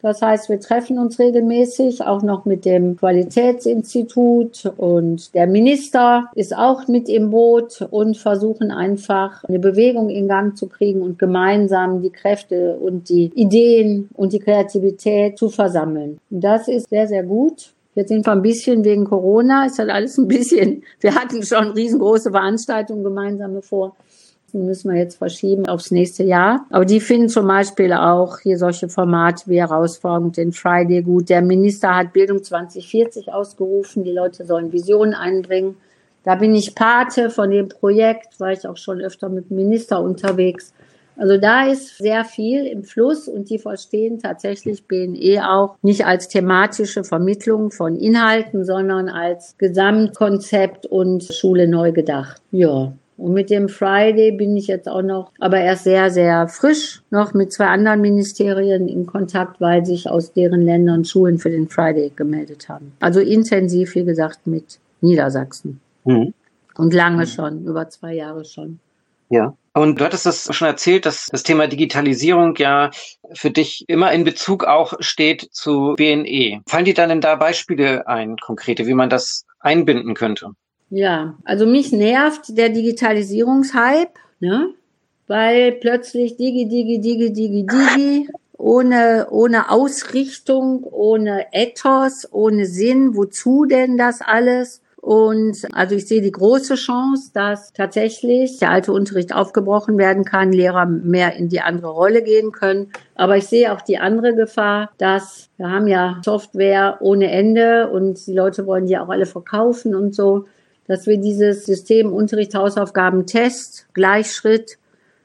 S2: Das heißt, wir treffen uns regelmäßig, auch noch mit dem Qualitätsinstitut und der Minister ist auch mit im Boot und versuchen einfach eine Bewegung in Gang zu kriegen und gemeinsam die Kräfte und die Ideen und die Kreativität zu versammeln. Das ist sehr, sehr gut. Jetzt sind wir ein bisschen wegen Corona, ist halt alles ein bisschen, wir hatten schon riesengroße Veranstaltungen gemeinsame vor müssen wir jetzt verschieben aufs nächste Jahr. Aber die finden zum Beispiel auch hier solche Formate wie herausfordernd den Friday gut. Der Minister hat Bildung 2040 ausgerufen. Die Leute sollen Visionen einbringen. Da bin ich Pate von dem Projekt, war ich auch schon öfter mit dem Minister unterwegs. Also da ist sehr viel im Fluss und die verstehen tatsächlich BNE auch nicht als thematische Vermittlung von Inhalten, sondern als Gesamtkonzept und Schule neu gedacht. Ja. Und mit dem Friday bin ich jetzt auch noch, aber erst sehr, sehr frisch noch mit zwei anderen Ministerien in Kontakt, weil sich aus deren Ländern Schulen für den Friday gemeldet haben. Also intensiv, wie gesagt, mit Niedersachsen. Mhm. Und lange schon, über zwei Jahre schon.
S1: Ja. Und du hattest das schon erzählt, dass das Thema Digitalisierung ja für dich immer in Bezug auch steht zu BNE. Fallen dir dann denn da Beispiele ein, konkrete, wie man das einbinden könnte?
S2: Ja, also mich nervt der Digitalisierungshype, ne? Weil plötzlich Digi, Digi, Digi, Digi, Digi, ohne, ohne Ausrichtung, ohne Ethos, ohne Sinn, wozu denn das alles? Und also ich sehe die große Chance, dass tatsächlich der alte Unterricht aufgebrochen werden kann, Lehrer mehr in die andere Rolle gehen können. Aber ich sehe auch die andere Gefahr, dass wir haben ja Software ohne Ende und die Leute wollen die auch alle verkaufen und so dass wir dieses System Unterricht, Hausaufgaben, Test, Gleichschritt,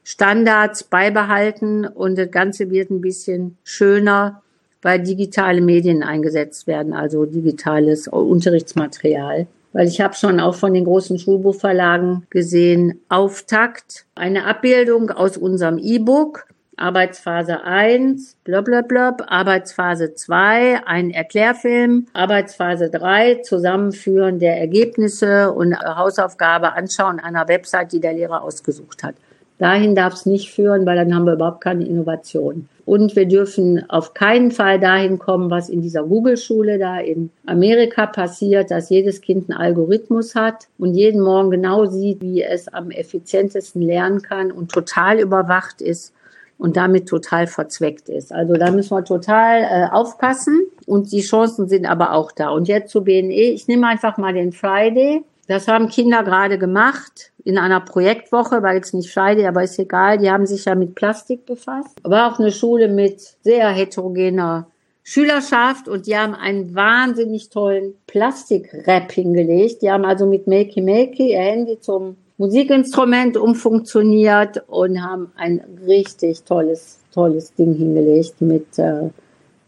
S2: Standards beibehalten und das Ganze wird ein bisschen schöner, weil digitale Medien eingesetzt werden, also digitales Unterrichtsmaterial. Weil ich habe schon auch von den großen Schulbuchverlagen gesehen, Auftakt, eine Abbildung aus unserem E-Book Arbeitsphase 1, blub, blub, blub, Arbeitsphase 2, ein Erklärfilm, Arbeitsphase 3, Zusammenführen der Ergebnisse und Hausaufgabe anschauen einer Website, die der Lehrer ausgesucht hat. Dahin darf es nicht führen, weil dann haben wir überhaupt keine Innovation. Und wir dürfen auf keinen Fall dahin kommen, was in dieser Google-Schule da in Amerika passiert, dass jedes Kind einen Algorithmus hat und jeden Morgen genau sieht, wie es am effizientesten lernen kann und total überwacht ist und damit total verzweckt ist. Also da müssen wir total äh, aufpassen und die Chancen sind aber auch da. Und jetzt zu BNE, ich nehme einfach mal den Friday. Das haben Kinder gerade gemacht in einer Projektwoche, war jetzt nicht Friday, aber ist egal. Die haben sich ja mit Plastik befasst. War auch eine Schule mit sehr heterogener Schülerschaft und die haben einen wahnsinnig tollen Plastikrap hingelegt. Die haben also mit Makey Makey ihr Handy zum Musikinstrument umfunktioniert und haben ein richtig tolles, tolles Ding hingelegt mit äh,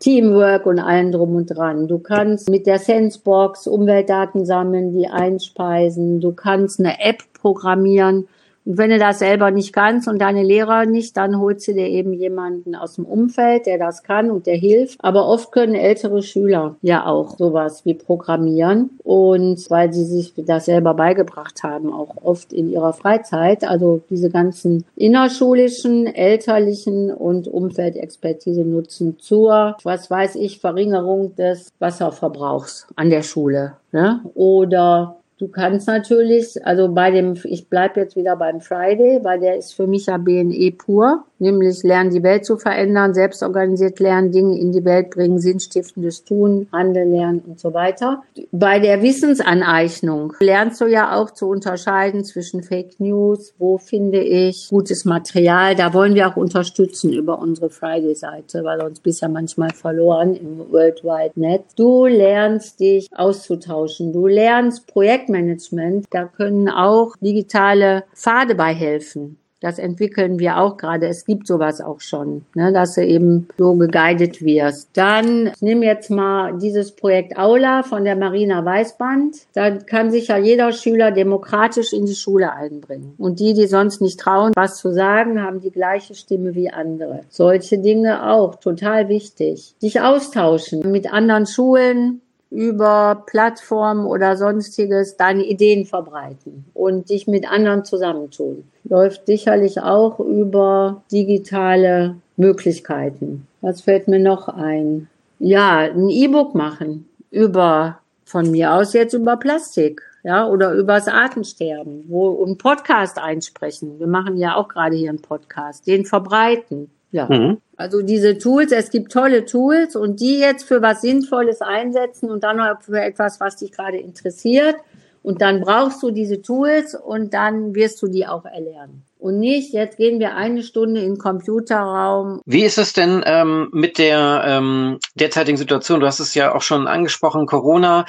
S2: Teamwork und allem drum und dran. Du kannst mit der Sensebox Umweltdaten sammeln, die einspeisen. Du kannst eine App programmieren, Und wenn du das selber nicht kannst und deine Lehrer nicht, dann holst du dir eben jemanden aus dem Umfeld, der das kann und der hilft. Aber oft können ältere Schüler ja auch sowas wie programmieren und weil sie sich das selber beigebracht haben, auch oft in ihrer Freizeit. Also diese ganzen innerschulischen, elterlichen und Umfeldexpertise nutzen zur, was weiß ich, Verringerung des Wasserverbrauchs an der Schule. Ne? Oder Du kannst natürlich, also bei dem, ich bleib jetzt wieder beim Friday, weil der ist für mich ja BNE pur nämlich lernen, die Welt zu verändern, selbstorganisiert lernen, Dinge in die Welt bringen, sinnstiftendes Tun, Handeln lernen und so weiter. Bei der Wissensaneignung lernst du ja auch zu unterscheiden zwischen Fake News, wo finde ich gutes Material. Da wollen wir auch unterstützen über unsere Friday-Seite, weil uns bisher manchmal verloren im World Wide Net. Du lernst dich auszutauschen. Du lernst Projektmanagement. Da können auch digitale Pfade bei helfen. Das entwickeln wir auch gerade. Es gibt sowas auch schon, ne, dass du eben so geguidet wirst. Dann, nehme jetzt mal dieses Projekt Aula von der Marina Weißband. Da kann sich ja jeder Schüler demokratisch in die Schule einbringen. Und die, die sonst nicht trauen, was zu sagen, haben die gleiche Stimme wie andere. Solche Dinge auch, total wichtig. Sich austauschen mit anderen Schulen, über Plattformen oder sonstiges deine Ideen verbreiten und dich mit anderen zusammentun. Läuft sicherlich auch über digitale Möglichkeiten. Was fällt mir noch ein? Ja, ein E-Book machen über, von mir aus jetzt über Plastik, ja, oder übers Artensterben, wo ein Podcast einsprechen. Wir machen ja auch gerade hier einen Podcast, den verbreiten. Ja. Mhm. Also diese Tools, es gibt tolle Tools und die jetzt für was Sinnvolles einsetzen und dann noch für etwas, was dich gerade interessiert. Und dann brauchst du diese Tools und dann wirst du die auch erlernen. Und nicht, jetzt gehen wir eine Stunde in den Computerraum.
S1: Wie ist es denn ähm, mit der ähm, derzeitigen Situation? Du hast es ja auch schon angesprochen, Corona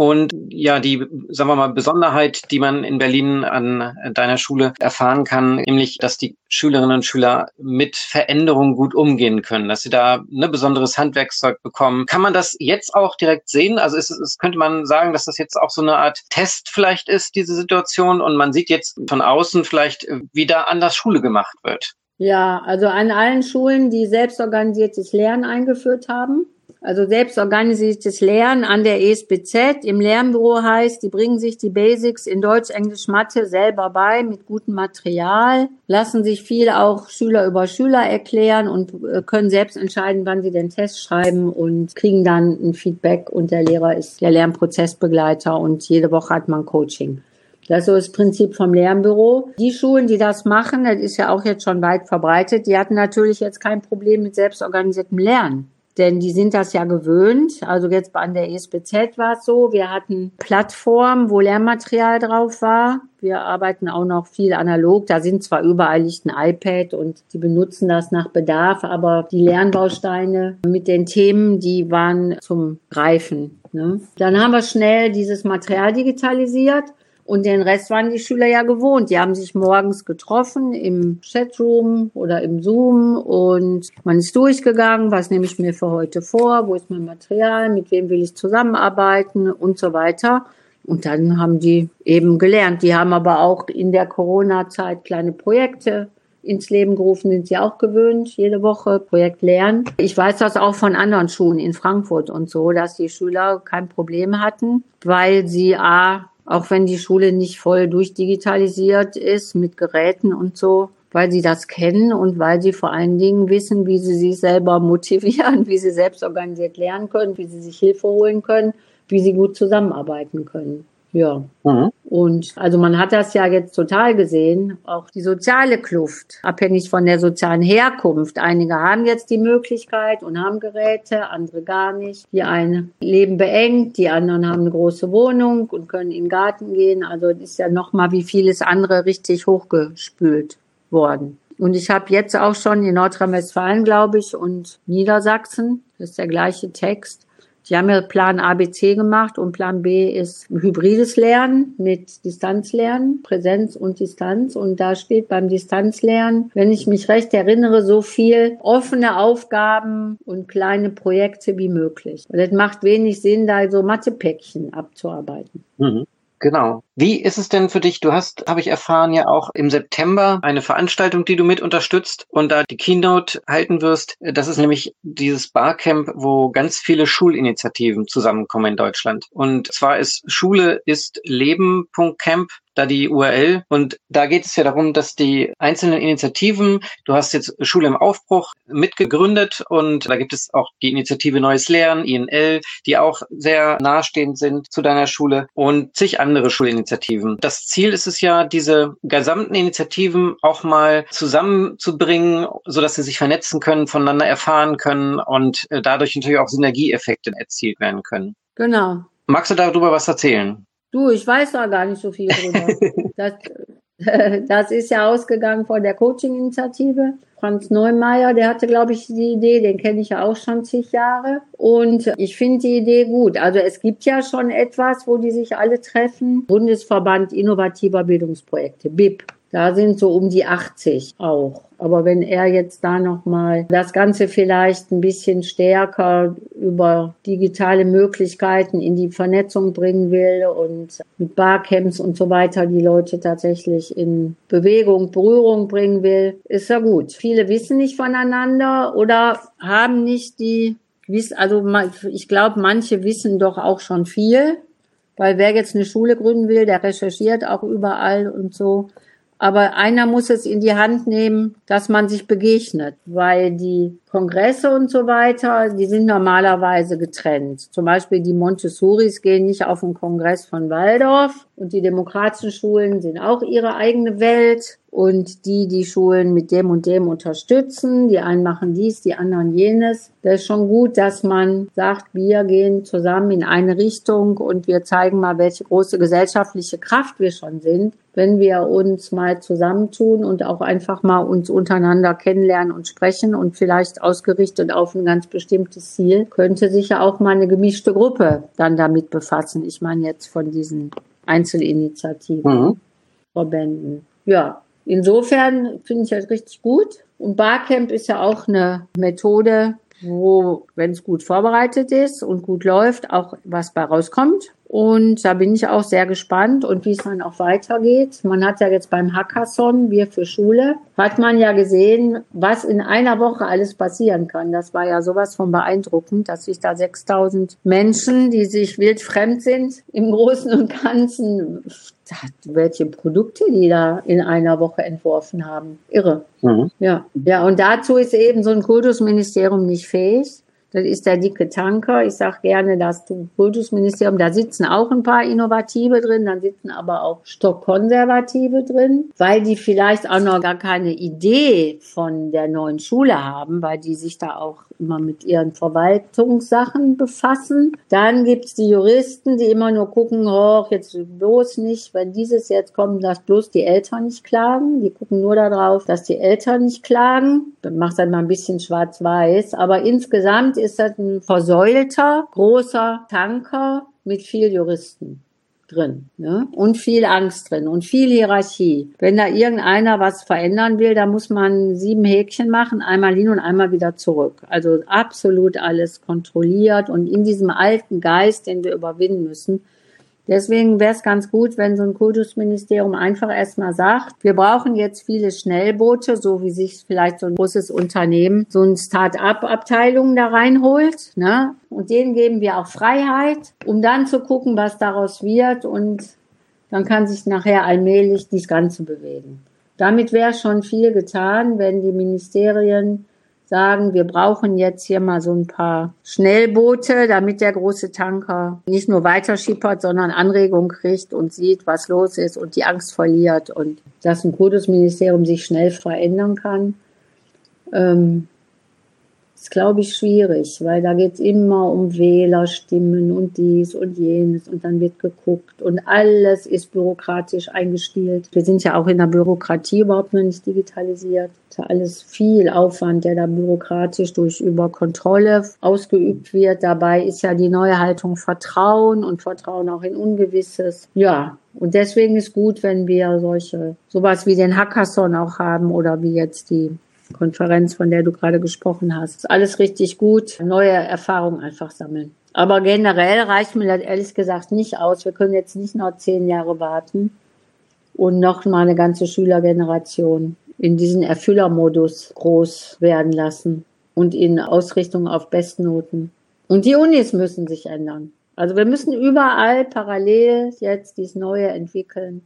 S1: und ja, die, sagen wir mal, Besonderheit, die man in Berlin an deiner Schule erfahren kann, nämlich, dass die Schülerinnen und Schüler mit Veränderungen gut umgehen können, dass sie da ein ne, besonderes Handwerkszeug bekommen. Kann man das jetzt auch direkt sehen? Also ist, ist, könnte man sagen, dass das jetzt auch so eine Art Test vielleicht ist, diese Situation, und man sieht jetzt von außen vielleicht, wie da anders Schule gemacht wird?
S2: Ja, also an allen Schulen, die selbstorganisiertes Lernen eingeführt haben, also selbstorganisiertes Lernen an der ESBZ im Lernbüro heißt, die bringen sich die Basics in Deutsch, Englisch, Mathe selber bei mit gutem Material, lassen sich viel auch Schüler über Schüler erklären und äh, können selbst entscheiden, wann sie den Test schreiben und kriegen dann ein Feedback und der Lehrer ist der Lernprozessbegleiter und jede Woche hat man Coaching. Das ist so das Prinzip vom Lernbüro. Die Schulen, die das machen, das ist ja auch jetzt schon weit verbreitet, die hatten natürlich jetzt kein Problem mit selbstorganisiertem Lernen denn die sind das ja gewöhnt. Also jetzt an der ESBZ war es so, wir hatten Plattformen, wo Lernmaterial drauf war. Wir arbeiten auch noch viel analog. Da sind zwar überall liegt ein iPad und die benutzen das nach Bedarf, aber die Lernbausteine mit den Themen, die waren zum Greifen. Ne? Dann haben wir schnell dieses Material digitalisiert und den Rest waren die Schüler ja gewohnt. Die haben sich morgens getroffen im Chatroom oder im Zoom und man ist durchgegangen, was nehme ich mir für heute vor, wo ist mein Material, mit wem will ich zusammenarbeiten und so weiter. Und dann haben die eben gelernt. Die haben aber auch in der Corona-Zeit kleine Projekte ins Leben gerufen, sind sie auch gewöhnt, jede Woche Projekt lernen. Ich weiß das auch von anderen Schulen in Frankfurt und so, dass die Schüler kein Problem hatten, weil sie A, auch wenn die Schule nicht voll durchdigitalisiert ist mit Geräten und so, weil sie das kennen und weil sie vor allen Dingen wissen, wie sie sich selber motivieren, wie sie selbst organisiert lernen können, wie sie sich Hilfe holen können, wie sie gut zusammenarbeiten können. Ja. Mhm. Und also man hat das ja jetzt total gesehen, auch die soziale Kluft, abhängig von der sozialen Herkunft. Einige haben jetzt die Möglichkeit und haben Geräte, andere gar nicht. Die einen leben beengt, die anderen haben eine große Wohnung und können in den Garten gehen. Also ist ja nochmal wie vieles andere richtig hochgespült worden. Und ich habe jetzt auch schon in Nordrhein-Westfalen, glaube ich, und Niedersachsen, das ist der gleiche Text, die haben ja Plan ABC gemacht und Plan B ist hybrides Lernen mit Distanzlernen, Präsenz und Distanz. Und da steht beim Distanzlernen, wenn ich mich recht erinnere, so viel offene Aufgaben und kleine Projekte wie möglich. Und es macht wenig Sinn, da so Mathepäckchen abzuarbeiten.
S1: Mhm. Genau. Wie ist es denn für dich? Du hast, habe ich erfahren, ja auch im September eine Veranstaltung, die du mit unterstützt und da die Keynote halten wirst. Das ist nämlich dieses Barcamp, wo ganz viele Schulinitiativen zusammenkommen in Deutschland. Und zwar ist Schule ist Leben.camp da die URL. Und da geht es ja darum, dass die einzelnen Initiativen, du hast jetzt Schule im Aufbruch mitgegründet und da gibt es auch die Initiative Neues Lernen, INL, die auch sehr nahestehend sind zu deiner Schule und zig andere Schulinitiativen. Das Ziel ist es ja, diese gesamten Initiativen auch mal zusammenzubringen, sodass sie sich vernetzen können, voneinander erfahren können und äh, dadurch natürlich auch Synergieeffekte erzielt werden können.
S2: Genau.
S1: Magst du darüber was erzählen?
S2: Du, ich weiß da gar nicht so viel drüber. das, das ist ja ausgegangen von der Coaching-Initiative. Franz Neumeier, der hatte, glaube ich, die Idee, den kenne ich ja auch schon zig Jahre. Und ich finde die Idee gut. Also es gibt ja schon etwas, wo die sich alle treffen. Bundesverband Innovativer Bildungsprojekte, BIP. Da sind so um die 80 auch. Aber wenn er jetzt da nochmal das Ganze vielleicht ein bisschen stärker über digitale Möglichkeiten in die Vernetzung bringen will und mit Barcamps und so weiter die Leute tatsächlich in Bewegung, Berührung bringen will, ist ja gut. Viele wissen nicht voneinander oder haben nicht die, also ich glaube, manche wissen doch auch schon viel, weil wer jetzt eine Schule gründen will, der recherchiert auch überall und so. Aber einer muss es in die Hand nehmen, dass man sich begegnet, weil die Kongresse und so weiter, die sind normalerweise getrennt. Zum Beispiel die Montessoris gehen nicht auf den Kongress von Waldorf und die demokratischen Schulen sind auch ihre eigene Welt und die, die Schulen mit dem und dem unterstützen, die einen machen dies, die anderen jenes. Das ist schon gut, dass man sagt, wir gehen zusammen in eine Richtung und wir zeigen mal, welche große gesellschaftliche Kraft wir schon sind, wenn wir uns mal zusammentun und auch einfach mal uns untereinander kennenlernen und sprechen und vielleicht ausgerichtet auf ein ganz bestimmtes Ziel, könnte sich ja auch mal eine gemischte Gruppe dann damit befassen. Ich meine jetzt von diesen Einzelinitiativen, mhm. Verbänden. Ja, insofern finde ich das richtig gut. Und Barcamp ist ja auch eine Methode, wo, wenn es gut vorbereitet ist und gut läuft, auch was bei rauskommt. Und da bin ich auch sehr gespannt und wie es dann auch weitergeht. Man hat ja jetzt beim Hackathon, wir für Schule, hat man ja gesehen, was in einer Woche alles passieren kann. Das war ja sowas von beeindruckend, dass sich da 6000 Menschen, die sich wildfremd sind, im Großen und Ganzen, welche Produkte die da in einer Woche entworfen haben. Irre. Mhm. Ja. Ja, und dazu ist eben so ein Kultusministerium nicht fähig. Das ist der dicke Tanker. Ich sage gerne, das Kultusministerium, da sitzen auch ein paar Innovative drin, dann sitzen aber auch Stockkonservative drin, weil die vielleicht auch noch gar keine Idee von der neuen Schule haben, weil die sich da auch immer mit ihren Verwaltungssachen befassen. Dann gibt's die Juristen, die immer nur gucken, oh, jetzt bloß nicht, wenn dieses jetzt kommt, dass bloß die Eltern nicht klagen. Die gucken nur darauf, dass die Eltern nicht klagen. Das macht dann mal ein bisschen schwarz-weiß. Aber insgesamt ist das ein versäulter, großer Tanker mit viel Juristen drin ne? und viel Angst drin und viel Hierarchie. Wenn da irgendeiner was verändern will, da muss man sieben Häkchen machen, einmal hin und einmal wieder zurück. Also absolut alles kontrolliert und in diesem alten Geist, den wir überwinden müssen, Deswegen wäre es ganz gut, wenn so ein Kultusministerium einfach erstmal sagt, wir brauchen jetzt viele Schnellboote, so wie sich vielleicht so ein großes Unternehmen so ein Start-up-Abteilung da reinholt. Ne? Und denen geben wir auch Freiheit, um dann zu gucken, was daraus wird. Und dann kann sich nachher allmählich das Ganze bewegen. Damit wäre schon viel getan, wenn die Ministerien sagen, wir brauchen jetzt hier mal so ein paar Schnellboote, damit der große Tanker nicht nur weiter schippert, sondern Anregung kriegt und sieht, was los ist und die Angst verliert und dass ein Kultusministerium sich schnell verändern kann. Ähm, ist, glaube ich, schwierig, weil da geht es immer um Wählerstimmen und dies und jenes und dann wird geguckt und alles ist bürokratisch eingestielt. Wir sind ja auch in der Bürokratie überhaupt noch nicht digitalisiert. Ja alles viel Aufwand, der da bürokratisch durch über Kontrolle ausgeübt wird. Dabei ist ja die neue Haltung Vertrauen und Vertrauen auch in Ungewisses. Ja, und deswegen ist gut, wenn wir solche, sowas wie den Hackathon auch haben oder wie jetzt die Konferenz, von der du gerade gesprochen hast. Alles richtig gut. Neue Erfahrungen einfach sammeln. Aber generell reicht mir das ehrlich gesagt nicht aus. Wir können jetzt nicht noch zehn Jahre warten und noch mal eine ganze Schülergeneration in diesen Erfüllermodus groß werden lassen und in Ausrichtung auf Bestnoten. Und die Unis müssen sich ändern. Also wir müssen überall parallel jetzt dies Neue entwickeln.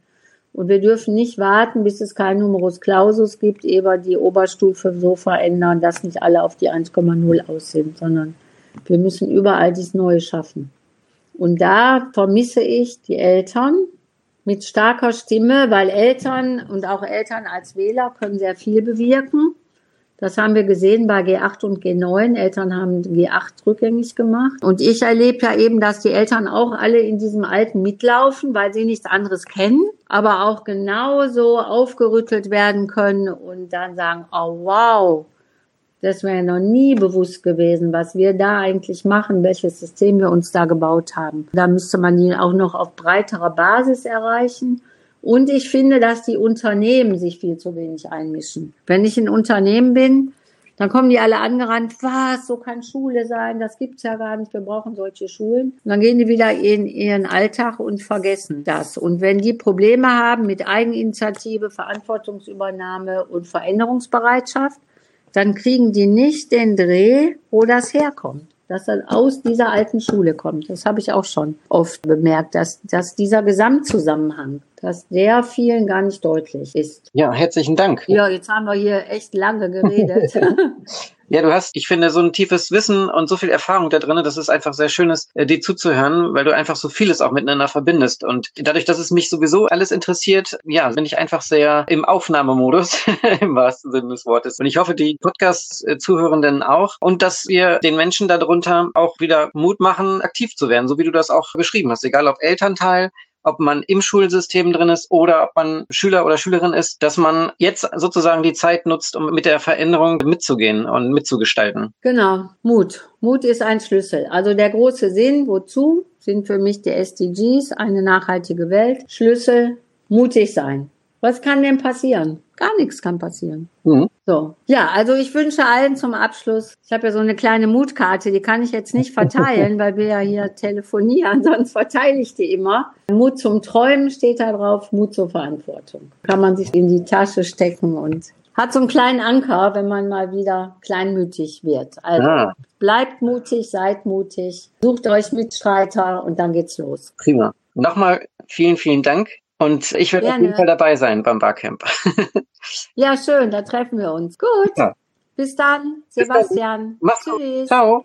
S2: Und wir dürfen nicht warten, bis es kein Numerus Clausus gibt, ehe die Oberstufe so verändern, dass nicht alle auf die 1,0 aus sind, sondern wir müssen überall dies Neue schaffen. Und da vermisse ich die Eltern mit starker Stimme, weil Eltern und auch Eltern als Wähler können sehr viel bewirken. Das haben wir gesehen bei G8 und G9. Eltern haben G8 rückgängig gemacht. Und ich erlebe ja eben, dass die Eltern auch alle in diesem Alten mitlaufen, weil sie nichts anderes kennen, aber auch genauso aufgerüttelt werden können und dann sagen, oh wow, das wäre noch nie bewusst gewesen, was wir da eigentlich machen, welches System wir uns da gebaut haben. Da müsste man ihn auch noch auf breiterer Basis erreichen. Und ich finde, dass die Unternehmen sich viel zu wenig einmischen. Wenn ich ein Unternehmen bin, dann kommen die alle angerannt, was, so kann Schule sein, das gibt's ja gar nicht, wir brauchen solche Schulen. Und dann gehen die wieder in ihren Alltag und vergessen das. Und wenn die Probleme haben mit Eigeninitiative, Verantwortungsübernahme und Veränderungsbereitschaft, dann kriegen die nicht den Dreh, wo das herkommt. Dass das aus dieser alten Schule kommt. Das habe ich auch schon oft bemerkt, dass, dass dieser Gesamtzusammenhang, dass der vielen gar nicht deutlich ist.
S1: Ja, herzlichen Dank.
S2: Ja, jetzt haben wir hier echt lange geredet.
S1: Ja, du hast, ich finde, so ein tiefes Wissen und so viel Erfahrung da drin, das ist einfach sehr schönes, äh, dir zuzuhören, weil du einfach so vieles auch miteinander verbindest. Und dadurch, dass es mich sowieso alles interessiert, ja, bin ich einfach sehr im Aufnahmemodus, im wahrsten Sinne des Wortes. Und ich hoffe, die Podcast-Zuhörenden auch. Und dass wir den Menschen darunter auch wieder Mut machen, aktiv zu werden, so wie du das auch beschrieben hast. Egal ob Elternteil, ob man im Schulsystem drin ist oder ob man Schüler oder Schülerin ist, dass man jetzt sozusagen die Zeit nutzt, um mit der Veränderung mitzugehen und mitzugestalten.
S2: Genau, Mut. Mut ist ein Schlüssel. Also der große Sinn, wozu, sind für mich die SDGs, eine nachhaltige Welt. Schlüssel, mutig sein. Was kann denn passieren? Gar nichts kann passieren. Mhm. So. Ja, also ich wünsche allen zum Abschluss, ich habe ja so eine kleine Mutkarte, die kann ich jetzt nicht verteilen, weil wir ja hier telefonieren, sonst verteile ich die immer. Mut zum Träumen steht da drauf, Mut zur Verantwortung. Kann man sich in die Tasche stecken und hat so einen kleinen Anker, wenn man mal wieder kleinmütig wird. Also ah. bleibt mutig, seid mutig, sucht euch Mitstreiter und dann geht's los.
S1: Prima. Nochmal vielen, vielen Dank und ich werde auf jeden Fall dabei sein beim Barcamp.
S2: ja, schön, da treffen wir uns. Gut. Ja. Bis dann, Sebastian.
S1: Bis dann. Mach's Tschüss. Gut. Ciao.